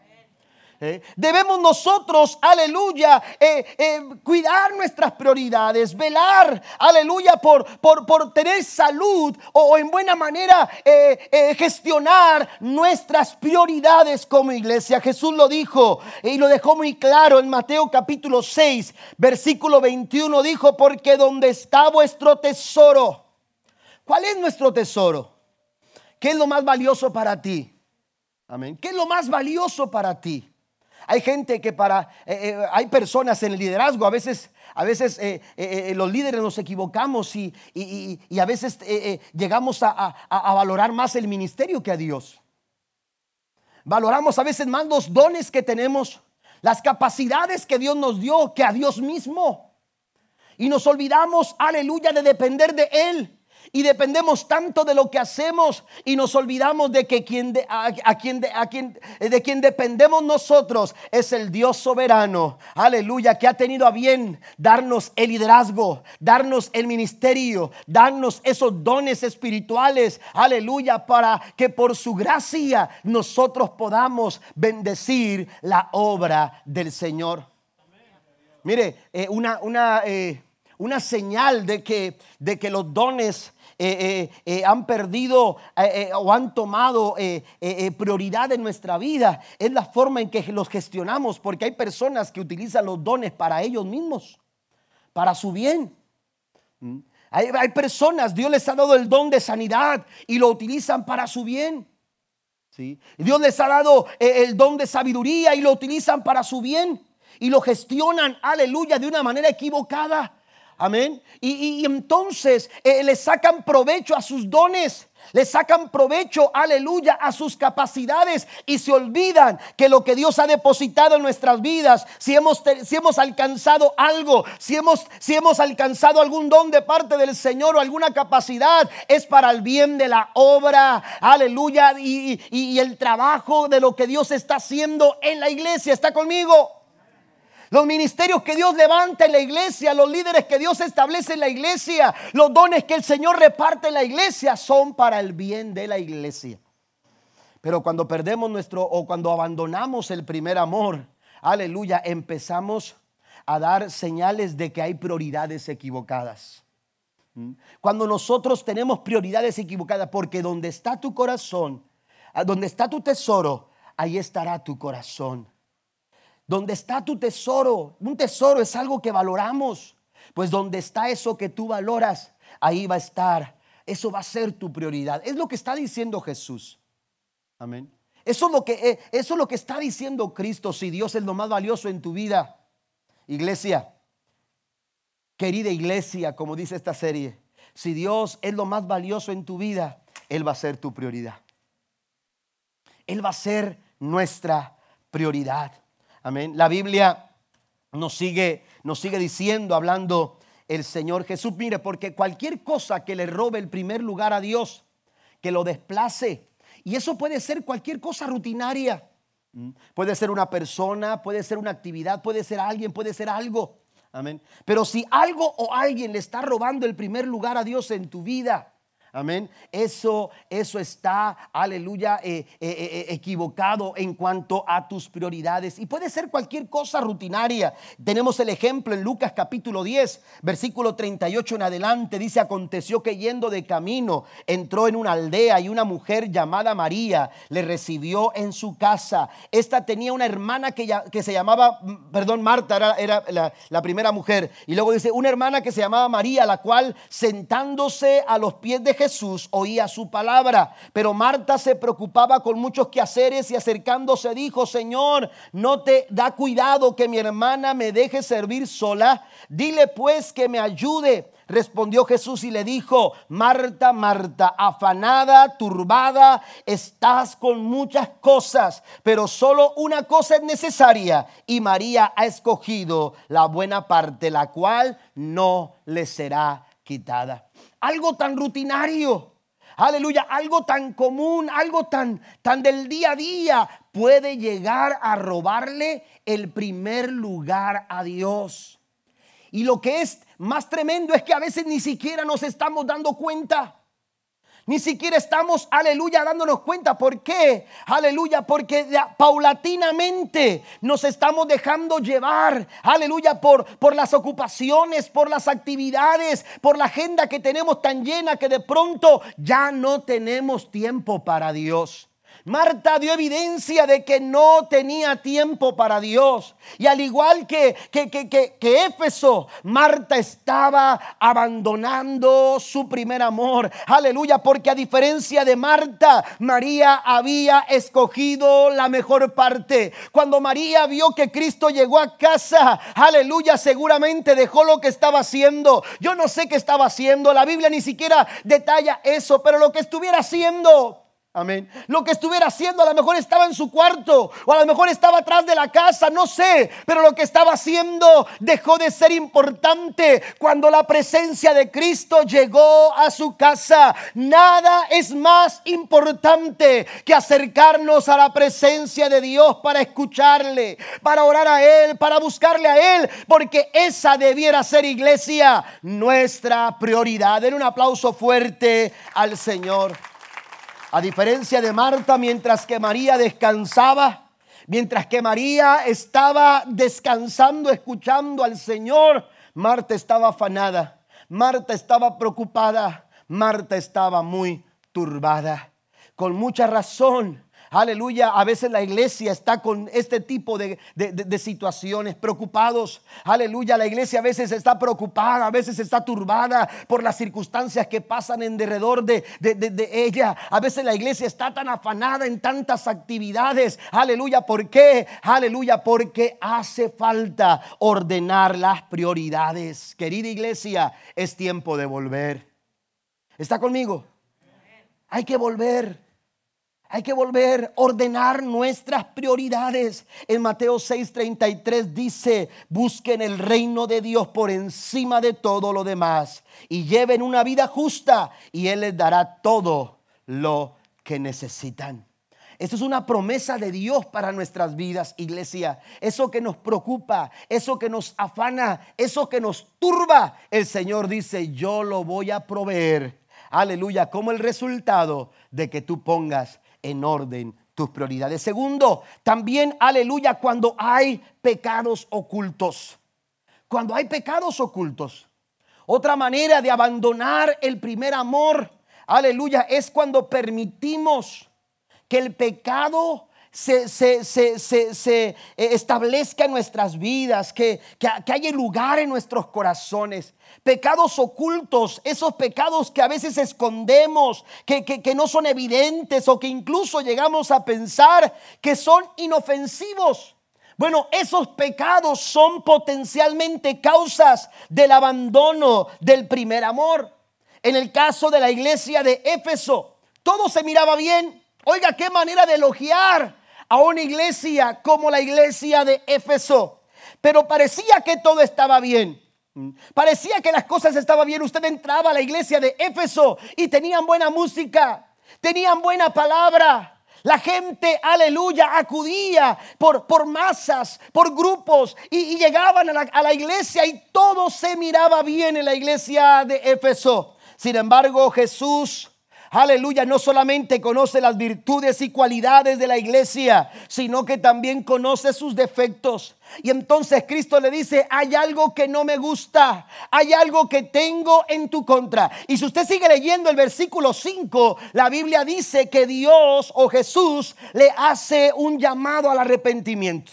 ¿Eh? Debemos nosotros, aleluya, eh, eh, cuidar nuestras prioridades, velar, aleluya, por, por, por tener salud o, en buena manera gestionar nuestras prioridades como iglesia. Jesús lo dijo y lo dejó muy claro en Mateo capítulo 6, versículo 21, dijo, porque donde está vuestro tesoro, ¿cuál es nuestro tesoro? ¿Qué es lo más valioso para ti? Amén. ¿Qué es lo más valioso para ti? Hay gente que para, eh, eh, hay personas en el liderazgo, a veces, a veces eh, los líderes nos equivocamos y, a veces llegamos a, valorar más el ministerio que a Dios. Valoramos a veces más los dones que tenemos, las capacidades que Dios nos dio que a Dios mismo. Y nos olvidamos, aleluya, de depender de Él y dependemos tanto de lo que hacemos y nos olvidamos de que quien de, a, quien a quien, de quien dependemos nosotros es el Dios soberano, aleluya, que ha tenido a bien darnos el liderazgo, darnos el ministerio, darnos esos dones espirituales, aleluya, para que por su gracia nosotros podamos bendecir la obra del Señor. Mire, eh, una, una, eh, una señal de que, de que los dones eh, eh, eh, han perdido o han tomado prioridad en nuestra vida. Es la forma en que los gestionamos, porque hay personas que utilizan los dones para ellos mismos, para su bien. ¿Mm? Hay, hay personas, Dios les ha dado el don de sanidad y lo utilizan para su bien. ¿Sí? Dios les ha dado el don de sabiduría y lo utilizan para su bien. Y lo gestionan, aleluya, de una manera equivocada. Amén. Y, entonces eh, le sacan provecho a sus dones. Le sacan provecho, aleluya, a sus capacidades y se olvidan que lo que Dios ha depositado en nuestras vidas, si hemos, si hemos alcanzado algo, si hemos, si hemos alcanzado algún don de parte del Señor o alguna capacidad, es para el bien de la obra, aleluya, y, y el trabajo de lo que Dios está haciendo en la iglesia. ¿Está conmigo? Los ministerios que Dios levanta en la iglesia, los líderes que Dios establece en la iglesia, los dones que el Señor reparte en la iglesia son para el bien de la iglesia. Pero cuando perdemos nuestro o cuando abandonamos el primer amor, aleluya, empezamos a dar señales de que hay prioridades equivocadas. ¿Mm? Cuando nosotros tenemos prioridades equivocadas, porque donde está tu corazón, donde está tu tesoro, ahí estará tu corazón. Donde está tu tesoro, un tesoro es algo que valoramos. Pues donde está eso que tú valoras, ahí va a estar. Eso va a ser tu prioridad. Es lo que está diciendo Jesús. Amén. Eso es lo que, eh, eso es lo que está diciendo Cristo. Si Dios es lo más valioso en tu vida, iglesia, querida iglesia, como dice esta serie, si Dios es lo más valioso en tu vida, Él va a ser tu prioridad. Él va a ser nuestra prioridad. Amén. La Biblia nos sigue, nos sigue diciendo, hablando el Señor Jesús, mire, porque cualquier cosa que le robe el primer lugar a Dios, que lo desplace, y eso puede ser cualquier cosa rutinaria, puede ser una persona, puede ser una actividad, puede ser alguien, puede ser algo. Amén. Pero si algo o alguien le está robando el primer lugar a Dios en tu vida, Amén. Eso, eso está, aleluya, eh, eh, eh, equivocado en cuanto a tus prioridades. Y puede ser cualquier cosa rutinaria. Tenemos el ejemplo en Lucas capítulo 10, versículo 38 en adelante. Dice, aconteció que yendo de camino, entró en una aldea y una mujer llamada María le recibió en su casa. Esta tenía una hermana que, que se llamaba, perdón, Marta era, la, la primera mujer. Y luego dice, una hermana que se llamaba María, la cual sentándose a los pies de Jesús oía su palabra, pero Marta se preocupaba con muchos quehaceres y acercándose dijo, Señor, no te da cuidado que mi hermana me deje servir sola, dile pues que me ayude. Respondió Jesús y le dijo, Marta, Marta, afanada, turbada, estás con muchas cosas, pero solo una cosa es necesaria y María ha escogido la buena parte, la cual no le será quitada. Algo tan rutinario, aleluya, algo tan común, algo tan, tan del día a día puede llegar a robarle el primer lugar a Dios. Y lo que es más tremendo es que a veces ni siquiera nos estamos dando cuenta. Ni siquiera estamos, aleluya, dándonos cuenta. ¿Por qué? Aleluya, porque paulatinamente nos estamos dejando llevar, aleluya, por, por las ocupaciones, por las actividades, por la agenda que tenemos tan llena que de pronto ya no tenemos tiempo para Dios. Marta dio evidencia de que no tenía tiempo para Dios. Y al igual que, que, que, que, Éfeso, Marta estaba abandonando su primer amor. Aleluya, porque a diferencia de Marta, María había escogido la mejor parte. Cuando María vio que Cristo llegó a casa, aleluya, seguramente dejó lo que estaba haciendo. Yo no sé qué estaba haciendo. La Biblia ni siquiera detalla eso, pero lo que estuviera haciendo Amén. Lo que estuviera haciendo, a lo mejor estaba en su cuarto o a lo mejor estaba atrás de la casa, no sé, pero lo que estaba haciendo dejó de ser importante cuando la presencia de Cristo llegó a su casa. Nada es más importante que acercarnos a la presencia de Dios para escucharle, para orar a Él, para buscarle a Él, porque esa debiera ser iglesia nuestra prioridad. Den un aplauso fuerte al Señor. A diferencia de Marta, mientras que María descansaba, mientras que María estaba descansando, escuchando al Señor, Marta estaba afanada, Marta estaba preocupada, Marta estaba muy turbada. Con mucha razón, Aleluya, a veces la iglesia está con este tipo de, situaciones, preocupados. Aleluya, la iglesia a veces está preocupada, a veces está turbada por las circunstancias que pasan en derredor de, ella. A veces la iglesia está tan afanada en tantas actividades. Aleluya, ¿por qué? Aleluya, porque hace falta ordenar las prioridades. Querida iglesia, es tiempo de volver. ¿Está conmigo? Hay que volver. Hay que volver a ordenar nuestras prioridades. En Mateo 6:33 dice, busquen el reino de Dios por encima de todo lo demás y lleven una vida justa y Él les dará todo lo que necesitan. Esto es una promesa de Dios para nuestras vidas, iglesia. Eso que nos preocupa, eso que nos afana, eso que nos turba, el Señor dice, yo lo voy a proveer. Aleluya, como el resultado de que tú pongas en orden tus prioridades. Segundo, también aleluya cuando hay pecados ocultos. Cuando hay pecados ocultos. Otra manera de abandonar el primer amor, aleluya, es cuando permitimos que el pecado se, se, eh, establezca en nuestras vidas, que, que, haya lugar en nuestros corazones. Pecados ocultos, esos pecados que a veces escondemos, que, que no son evidentes o que incluso llegamos a pensar que son inofensivos. Bueno, esos pecados son potencialmente causas del abandono del primer amor. En el caso de la iglesia de Éfeso, todo se miraba bien. Oiga, qué manera de elogiar a una iglesia como la iglesia de Éfeso. Pero parecía que todo estaba bien. Parecía que las cosas estaban bien. Usted entraba a la iglesia de Éfeso y tenían buena música, tenían buena palabra. La gente, aleluya, acudía por, por masas, por grupos y, llegaban a la, a la iglesia y todo se miraba bien en la iglesia de Éfeso. Sin embargo, Jesús aleluya, no solamente conoce las virtudes y cualidades de la iglesia, sino que también conoce sus defectos. Y entonces Cristo le dice, hay algo que no me gusta, hay algo que tengo en tu contra. Y si usted sigue leyendo el versículo 5, la Biblia dice que Dios o Jesús le hace un llamado al arrepentimiento.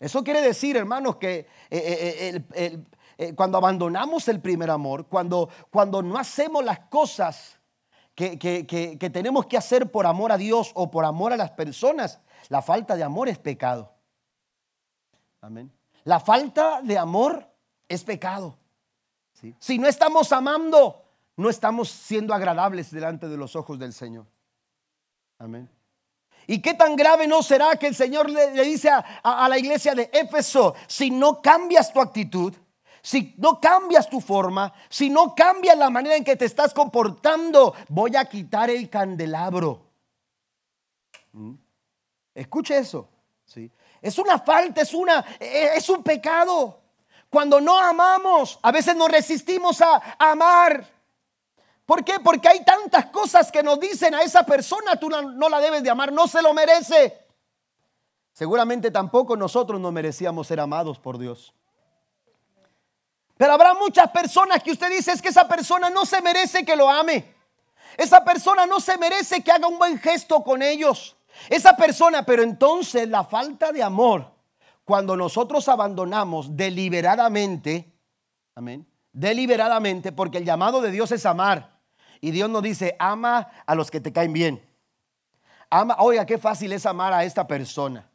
Eso quiere decir, hermanos, que eh, eh, eh, cuando abandonamos el primer amor, cuando, cuando no hacemos las cosas que, que tenemos que hacer por amor a Dios o por amor a las personas, la falta de amor es pecado. Amén. La falta de amor es pecado. Si no estamos amando, no estamos siendo agradables delante de los ojos del Señor. Amén. ¿Y qué tan grave no será que el Señor le, dice a, la iglesia de Éfeso, si no cambias tu actitud, si no cambias tu forma, si no cambias la manera en que te estás comportando, voy a quitar el candelabro. ¿Mm? Escuche eso. ¿sí? Es una falta, es, una, e, es un pecado. Cuando no amamos, a veces nos resistimos a amar. ¿Por qué? Porque hay tantas cosas que nos dicen a esa persona, tú no, la debes de amar, no se lo merece. Seguramente tampoco nosotros no merecíamos ser amados por Dios. Pero habrá muchas personas que usted dice es que esa persona no se merece que lo ame. Esa persona no se merece que haga un buen gesto con ellos. Esa persona, pero entonces la falta de amor cuando nosotros abandonamos deliberadamente, amén, deliberadamente, porque el llamado de Dios es amar. Y Dios nos dice, ama a los que te caen bien. Ama, oiga, qué fácil es amar a esta persona.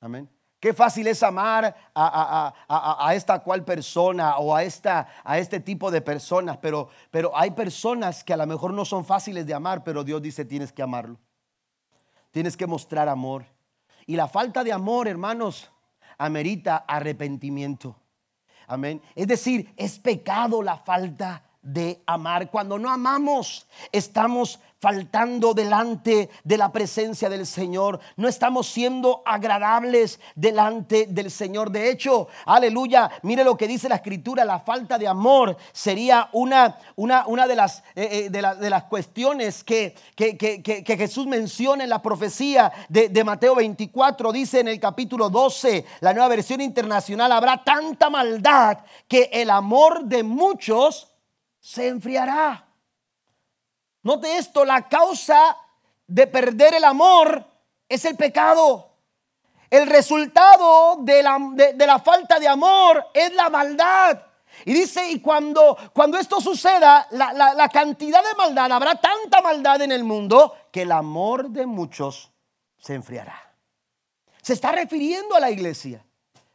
Amén. Qué fácil es amar a, esta cual persona o a, esta, a este tipo de personas. Pero, pero hay personas que a lo mejor no son fáciles de amar, pero Dios dice tienes que amarlo. Tienes que mostrar amor. Y la falta de amor, hermanos, amerita arrepentimiento. Amén. Es decir, es pecado la falta de amar. Cuando no amamos, estamos faltando delante de la presencia del Señor. No estamos siendo agradables delante del Señor. De hecho, aleluya, mire lo que dice la escritura, la falta de amor sería una, una, una de, las, eh, eh, de, las cuestiones que, que, Jesús menciona en la profecía de, de Mateo 24. Dice en el capítulo 12, la nueva versión internacional, habrá tanta maldad que el amor de muchos se enfriará. Note esto, la causa de perder el amor es el pecado. El resultado de la, de, la falta de amor es la maldad. Y dice, y cuando, cuando esto suceda, la, la, cantidad de maldad, habrá tanta maldad en el mundo que el amor de muchos se enfriará. Se está refiriendo a la iglesia.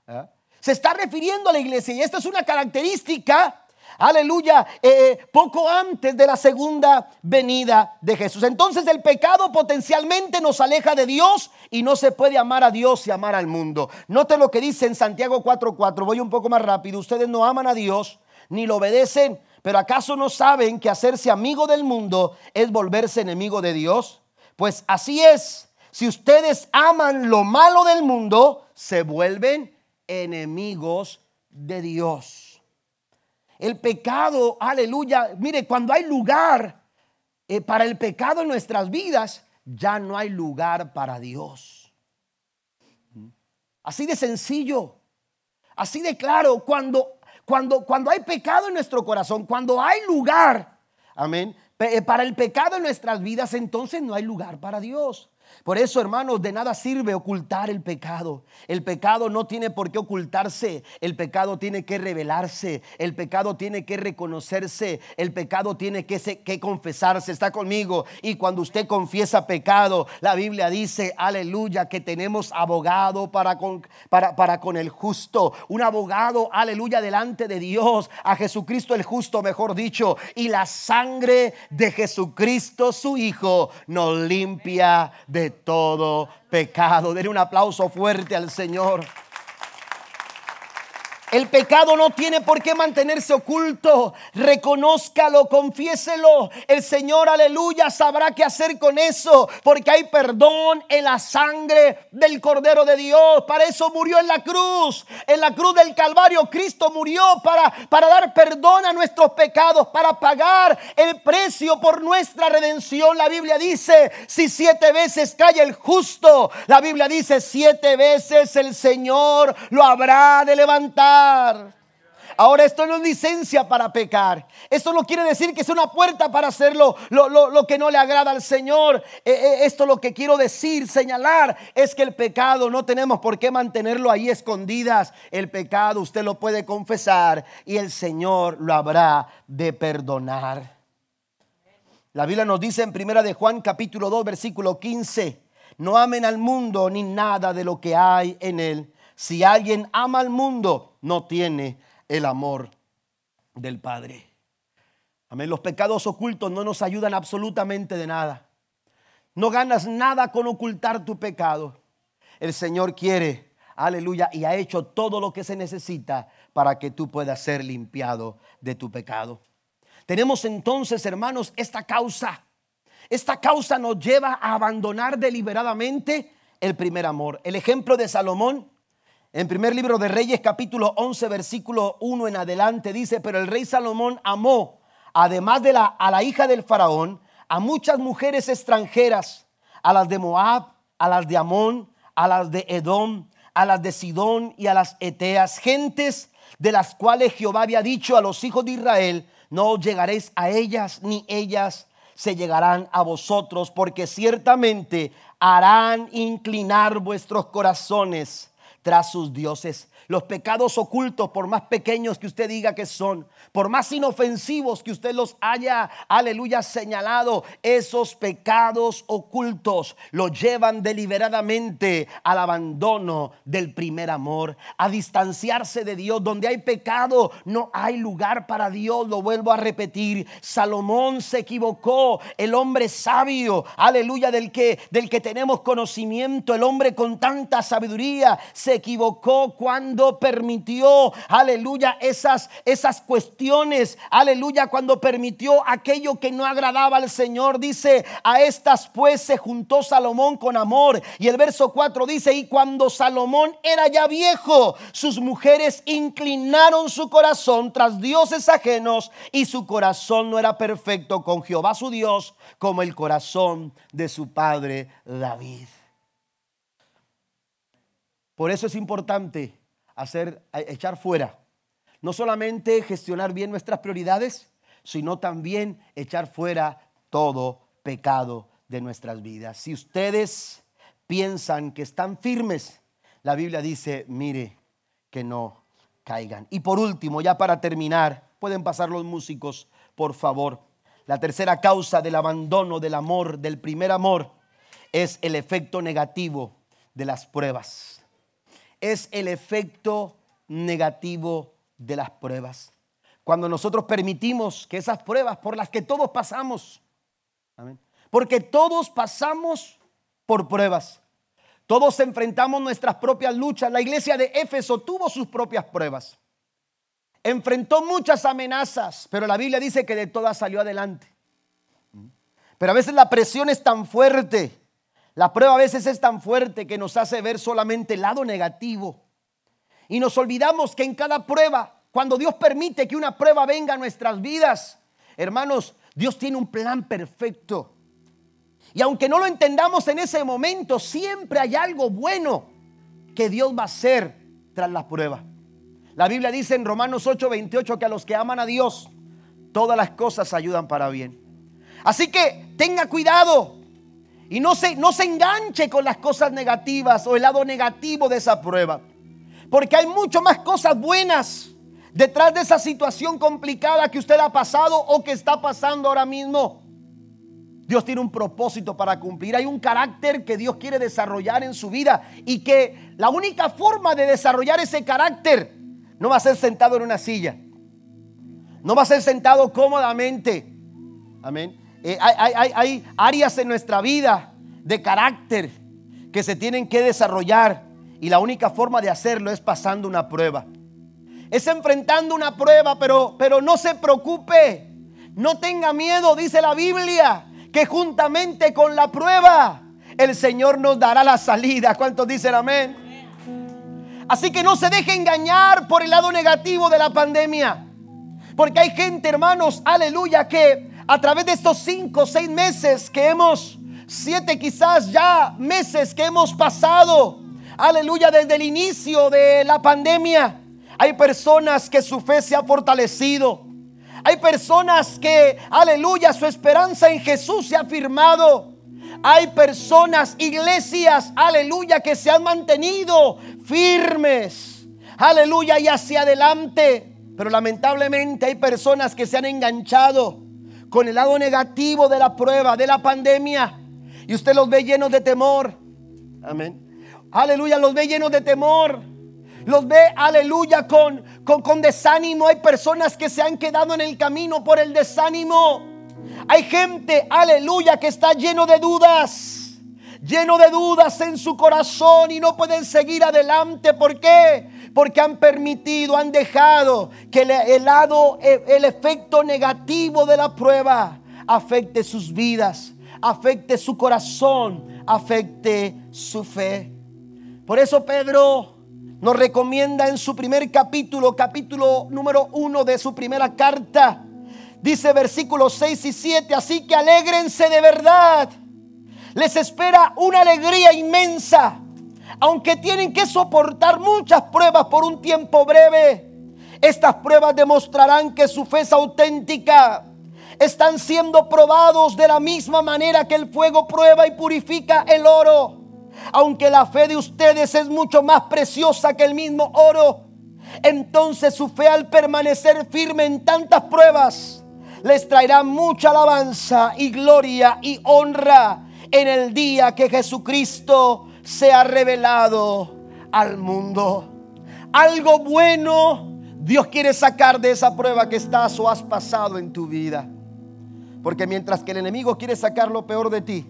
¿eh? Se está refiriendo a la iglesia. Y esta es una característica aleluya, eh, eh, poco antes de la segunda venida de Jesús. Entonces el pecado potencialmente nos aleja de Dios y no se puede amar a Dios y amar al mundo. Note lo que dice en Santiago 4:4, voy un poco más rápido, ustedes no aman a Dios ni lo obedecen, pero ¿acaso no saben que hacerse amigo del mundo es volverse enemigo de Dios? Pues así es, si ustedes aman lo malo del mundo, se vuelven enemigos de Dios. El pecado, aleluya. Mire, cuando hay lugar eh, para el pecado en nuestras vidas, ya no hay lugar para Dios. Así de sencillo, así de claro, cuando, cuando, cuando hay pecado en nuestro corazón, cuando hay lugar, amén, eh, para el pecado en nuestras vidas, entonces no hay lugar para Dios. Por eso, hermanos, de nada sirve ocultar el pecado. El pecado no tiene por qué ocultarse. El pecado tiene que revelarse. El pecado tiene que reconocerse. El pecado tiene que, que confesarse. Está conmigo. Y cuando usted confiesa pecado, la Biblia dice, aleluya, que tenemos abogado para con, para, para con el justo. Un abogado, aleluya, delante de Dios. A Jesucristo el justo, mejor dicho. Y la sangre de Jesucristo, su Hijo, nos limpia de todo pecado. Denle un aplauso fuerte al Señor. El pecado no tiene por qué mantenerse oculto. Reconózcalo, confiéselo. El Señor, aleluya, sabrá qué hacer con eso. Porque hay perdón en la sangre del Cordero de Dios. Para eso murió en la cruz. En la cruz del Calvario, Cristo murió para, para dar perdón a nuestros pecados, para pagar el precio por nuestra redención. La Biblia dice, si siete veces cae el justo, la Biblia dice, siete veces el Señor lo habrá de levantar. Ahora esto no es licencia para pecar. Esto no quiere decir que es una puerta para hacerlo lo, que no le agrada al Señor. Eh, eh, esto lo que quiero decir, señalar, es que el pecado no tenemos por qué mantenerlo ahí escondidas. El pecado usted lo puede confesar y el Señor lo habrá de perdonar. La Biblia nos dice en primera de Juan capítulo 2 versículo 15, no amen al mundo ni nada de lo que hay en él. Si alguien ama al mundo, no tiene el amor del Padre. Amén. Los pecados ocultos no nos ayudan absolutamente de nada. No ganas nada con ocultar tu pecado. El Señor quiere, aleluya, y ha hecho todo lo que se necesita para que tú puedas ser limpiado de tu pecado. Tenemos entonces, hermanos, esta causa. Esta causa nos lleva a abandonar deliberadamente el primer amor. El ejemplo de Salomón, en primer libro de Reyes capítulo 11 versículo 1 en adelante dice, pero el rey Salomón amó, además de la, a la hija del faraón, a muchas mujeres extranjeras, a las de Moab, a las de Amón, a las de Edom, a las de Sidón y a las Eteas, gentes de las cuales Jehová había dicho a los hijos de Israel, no llegaréis a ellas, ni ellas se llegarán a vosotros, porque ciertamente harán inclinar vuestros corazones tras sus dioses. Los pecados ocultos, por más pequeños que usted diga que son, por más inofensivos que usted los haya, aleluya, señalado, esos pecados ocultos los llevan deliberadamente al abandono del primer amor, a distanciarse de Dios. Donde hay pecado, no hay lugar para Dios. Lo vuelvo a repetir. Salomón se equivocó, el hombre sabio, aleluya, del que, del que tenemos conocimiento, el hombre con tanta sabiduría, se equivocó cuando permitió, aleluya, esas, esas cuestiones, aleluya, cuando permitió aquello que no agradaba al Señor. Dice, a estas pues se juntó Salomón con amor. Y el verso 4 dice, y cuando Salomón era ya viejo, sus mujeres inclinaron su corazón tras dioses ajenos y su corazón no era perfecto con Jehová su Dios como el corazón de su padre David. Por eso es importante hacer, echar fuera. No solamente gestionar bien nuestras prioridades, sino también echar fuera todo pecado de nuestras vidas. Si ustedes piensan que están firmes, la Biblia dice, mire, que no caigan. Y por último, ya para terminar, pueden pasar los músicos, por favor. La tercera causa del abandono del amor, del primer amor, es el efecto negativo de las pruebas es el efecto negativo de las pruebas. Cuando nosotros permitimos que esas pruebas por las que todos pasamos, porque todos pasamos por pruebas, todos enfrentamos nuestras propias luchas. La iglesia de Éfeso tuvo sus propias pruebas, enfrentó muchas amenazas, pero la Biblia dice que de todas salió adelante. Pero a veces la presión es tan fuerte la prueba a veces es tan fuerte que nos hace ver solamente el lado negativo. Y nos olvidamos que en cada prueba, cuando Dios permite que una prueba venga a nuestras vidas, hermanos, Dios tiene un plan perfecto. Y aunque no lo entendamos en ese momento, siempre hay algo bueno que Dios va a hacer tras la prueba. La Biblia dice en Romanos 8:28 que a los que aman a Dios, todas las cosas ayudan para bien. Así que tenga cuidado y no se, no se enganche con las cosas negativas o el lado negativo de esa prueba. Porque hay mucho más cosas buenas detrás de esa situación complicada que usted ha pasado o que está pasando ahora mismo. Dios tiene un propósito para cumplir. Hay un carácter que Dios quiere desarrollar en su vida y que la única forma de desarrollar ese carácter no va a ser sentado en una silla. No va a ser sentado cómodamente. Amén. Eh, hay, áreas en nuestra vida de carácter que se tienen que desarrollar y la única forma de hacerlo es pasando una prueba. Es enfrentando una prueba, pero, pero no se preocupe, no tenga miedo, dice la Biblia, que juntamente con la prueba el Señor nos dará la salida. ¿Cuántos dicen amén? Así que no se deje engañar por el lado negativo de la pandemia. Porque hay gente, hermanos, aleluya, que a través de estos cinco, seis meses que hemos, siete quizás ya meses que hemos pasado, aleluya, desde el inicio de la pandemia, Hay personas que su fe se ha fortalecido. Hay personas que, aleluya, su esperanza en Jesús se ha firmado. Hay personas, iglesias, aleluya, que se han mantenido firmes. Aleluya, y hacia adelante. Pero lamentablemente hay personas que se han enganchado con el lado negativo de la prueba, de la pandemia. Y usted los ve llenos de temor. Amén. Aleluya, los ve llenos de temor. Los ve, aleluya, con, con, desánimo. Hay personas que se han quedado en el camino por el desánimo. Hay gente, aleluya, que está lleno de dudas lleno de dudas en su corazón y no pueden seguir adelante. ¿Por qué? Porque han permitido, han dejado que el, lado, el efecto negativo de la prueba afecte sus vidas, afecte su corazón, afecte su fe. Por eso Pedro nos recomienda en su primer capítulo, capítulo número uno de su primera carta, dice versículos 6 y 7, así que alégrense de verdad. Les espera una alegría inmensa, aunque tienen que soportar muchas pruebas por un tiempo breve. Estas pruebas demostrarán que su fe es auténtica. Están siendo probados de la misma manera que el fuego prueba y purifica el oro aunque la fe de ustedes es mucho más preciosa que el mismo oro, entonces su fe al permanecer firme en tantas pruebas les traerá mucha alabanza y gloria y honra en el día que Jesucristo sea revelado al mundo. Algo bueno Dios quiere sacar de esa prueba que estás o has pasado en tu vida. Porque mientras que el enemigo quiere sacar lo peor de ti,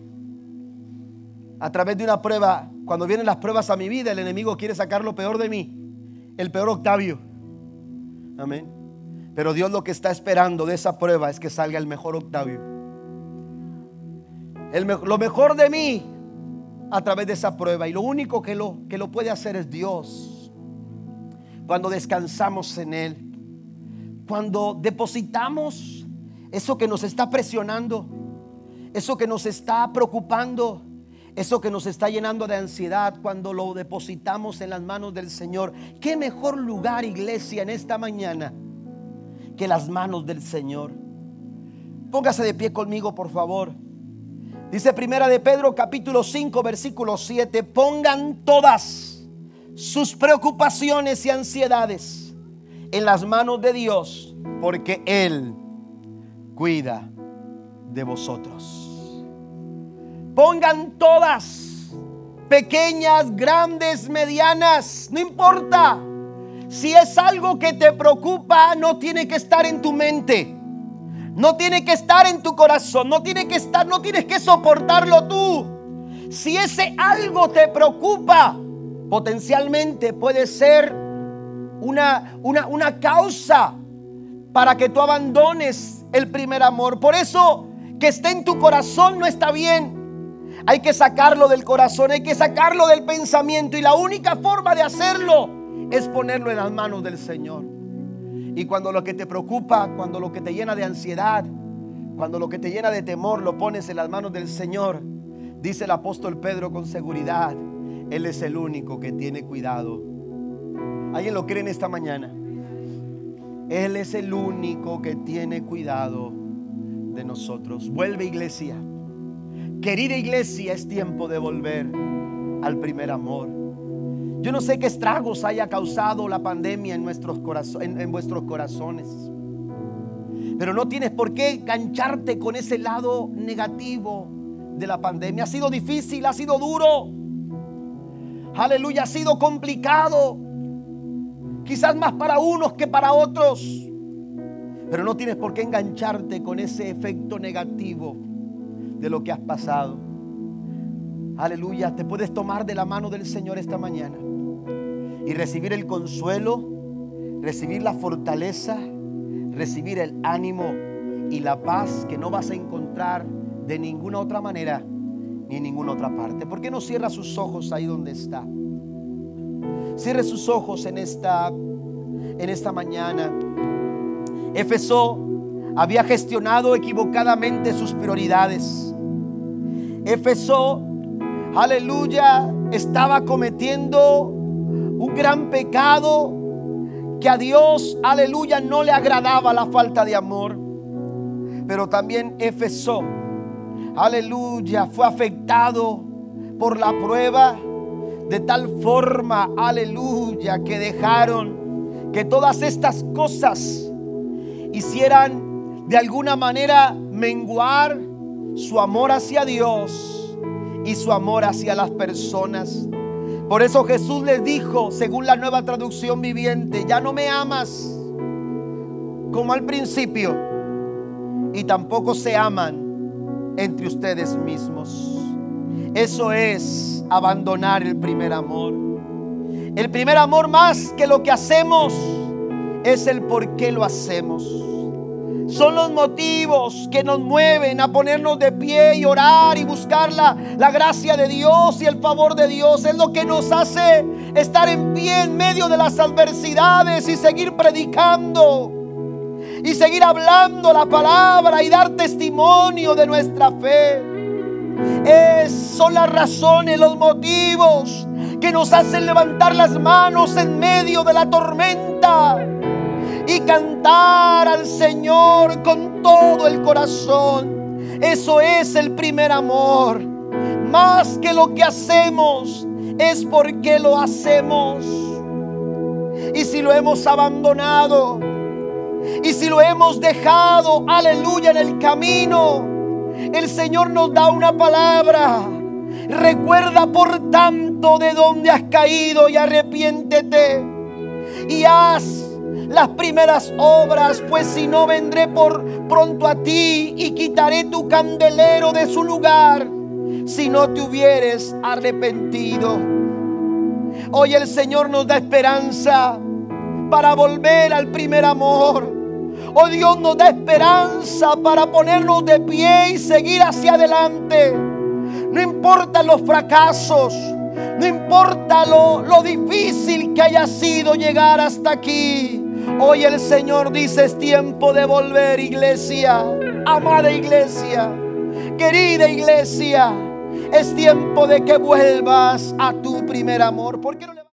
a través de una prueba, cuando vienen las pruebas a mi vida, el enemigo quiere sacar lo peor de mí, el peor Octavio. Amén. Pero Dios lo que está esperando de esa prueba es que salga el mejor Octavio. Lo mejor de mí a través de esa prueba. Y lo único que lo, que lo puede hacer es Dios. Cuando descansamos en Él. Cuando depositamos eso que nos está presionando. Eso que nos está preocupando eso que nos está llenando de ansiedad cuando lo depositamos en las manos del Señor. ¿Qué mejor lugar, iglesia, en esta mañana que las manos del Señor? Póngase de pie conmigo, por favor. Dice Primera de Pedro capítulo 5 versículo 7, pongan todas sus preocupaciones y ansiedades en las manos de Dios, porque Él cuida de vosotros. Pongan todas, pequeñas, grandes, medianas, no importa. Si es algo que te preocupa, no tiene que estar en tu mente. No tiene que estar en tu corazón, no tiene que estar, no tienes que soportarlo tú. Si ese algo te preocupa, potencialmente puede ser una, una, una causa para que tú abandones el primer amor. Por eso que esté en tu corazón no está bien. Hay que sacarlo del corazón, hay que sacarlo del pensamiento y la única forma de hacerlo es ponerlo en las manos del Señor. Y cuando lo que te preocupa, cuando lo que te llena de ansiedad, cuando lo que te llena de temor lo pones en las manos del Señor, dice el apóstol Pedro con seguridad, Él es el único que tiene cuidado. ¿Alguien lo cree en esta mañana? Él es el único que tiene cuidado de nosotros. Vuelve iglesia. Querida iglesia, es tiempo de volver al primer amor. Yo no sé qué estragos haya causado la pandemia en, nuestros vuestros corazones. Pero no tienes por qué gancharte con ese lado negativo de la pandemia. Ha sido difícil, ha sido duro. Aleluya, ha sido complicado. Quizás más para unos que para otros. Pero no tienes por qué engancharte con ese efecto negativo de lo que has pasado. Aleluya, te puedes tomar de la mano del Señor esta mañana y recibir el consuelo, recibir la fortaleza, recibir el ánimo y la paz que no vas a encontrar de ninguna otra manera ni en ninguna otra parte. ¿Por qué no cierra sus ojos ahí donde está? Cierre sus ojos en esta en esta mañana. Éfeso había gestionado equivocadamente sus prioridades. Éfeso, aleluya, estaba cometiendo un gran pecado que a Dios, aleluya, no le agradaba la falta de amor. Pero también Éfeso, aleluya, fue afectado por la prueba de tal forma, aleluya, que dejaron que todas estas cosas hicieran de alguna manera menguar su amor hacia Dios y su amor hacia las personas. Por eso Jesús les dijo, según la nueva traducción viviente, ya no me amas como al principio y tampoco se aman entre ustedes mismos. Eso es abandonar el primer amor. El primer amor más que lo que hacemos es el por qué lo hacemos. Son los motivos que nos mueven a ponernos de pie y orar y buscar la, la, gracia de Dios y el favor de Dios. Es lo que nos hace estar en pie en medio de las adversidades y seguir predicando. Y seguir hablando la palabra y dar testimonio de nuestra fe. Es, son las razones, los motivos que nos hacen levantar las manos en medio de la tormenta y cantar al Señor con todo el corazón. Eso es el primer amor. Más que lo que hacemos es porque lo hacemos. Y si lo hemos abandonado, y si lo hemos dejado, aleluya, en el camino, el Señor nos da una palabra. Recuerda por tanto de dónde has caído y arrepiéntete. Y haz las primeras obras, pues si no vendré por pronto a ti y quitaré tu candelero de su lugar, si no te hubieres arrepentido. Hoy el Señor nos da esperanza para volver al primer amor. Oh Dios nos da esperanza para ponernos de pie y seguir hacia adelante. No importa los fracasos, no importa lo difícil que haya sido llegar hasta aquí. Hoy el Señor dice es tiempo de volver iglesia, amada iglesia, querida iglesia. Es tiempo de que vuelvas a tu primer amor. ¿Por qué no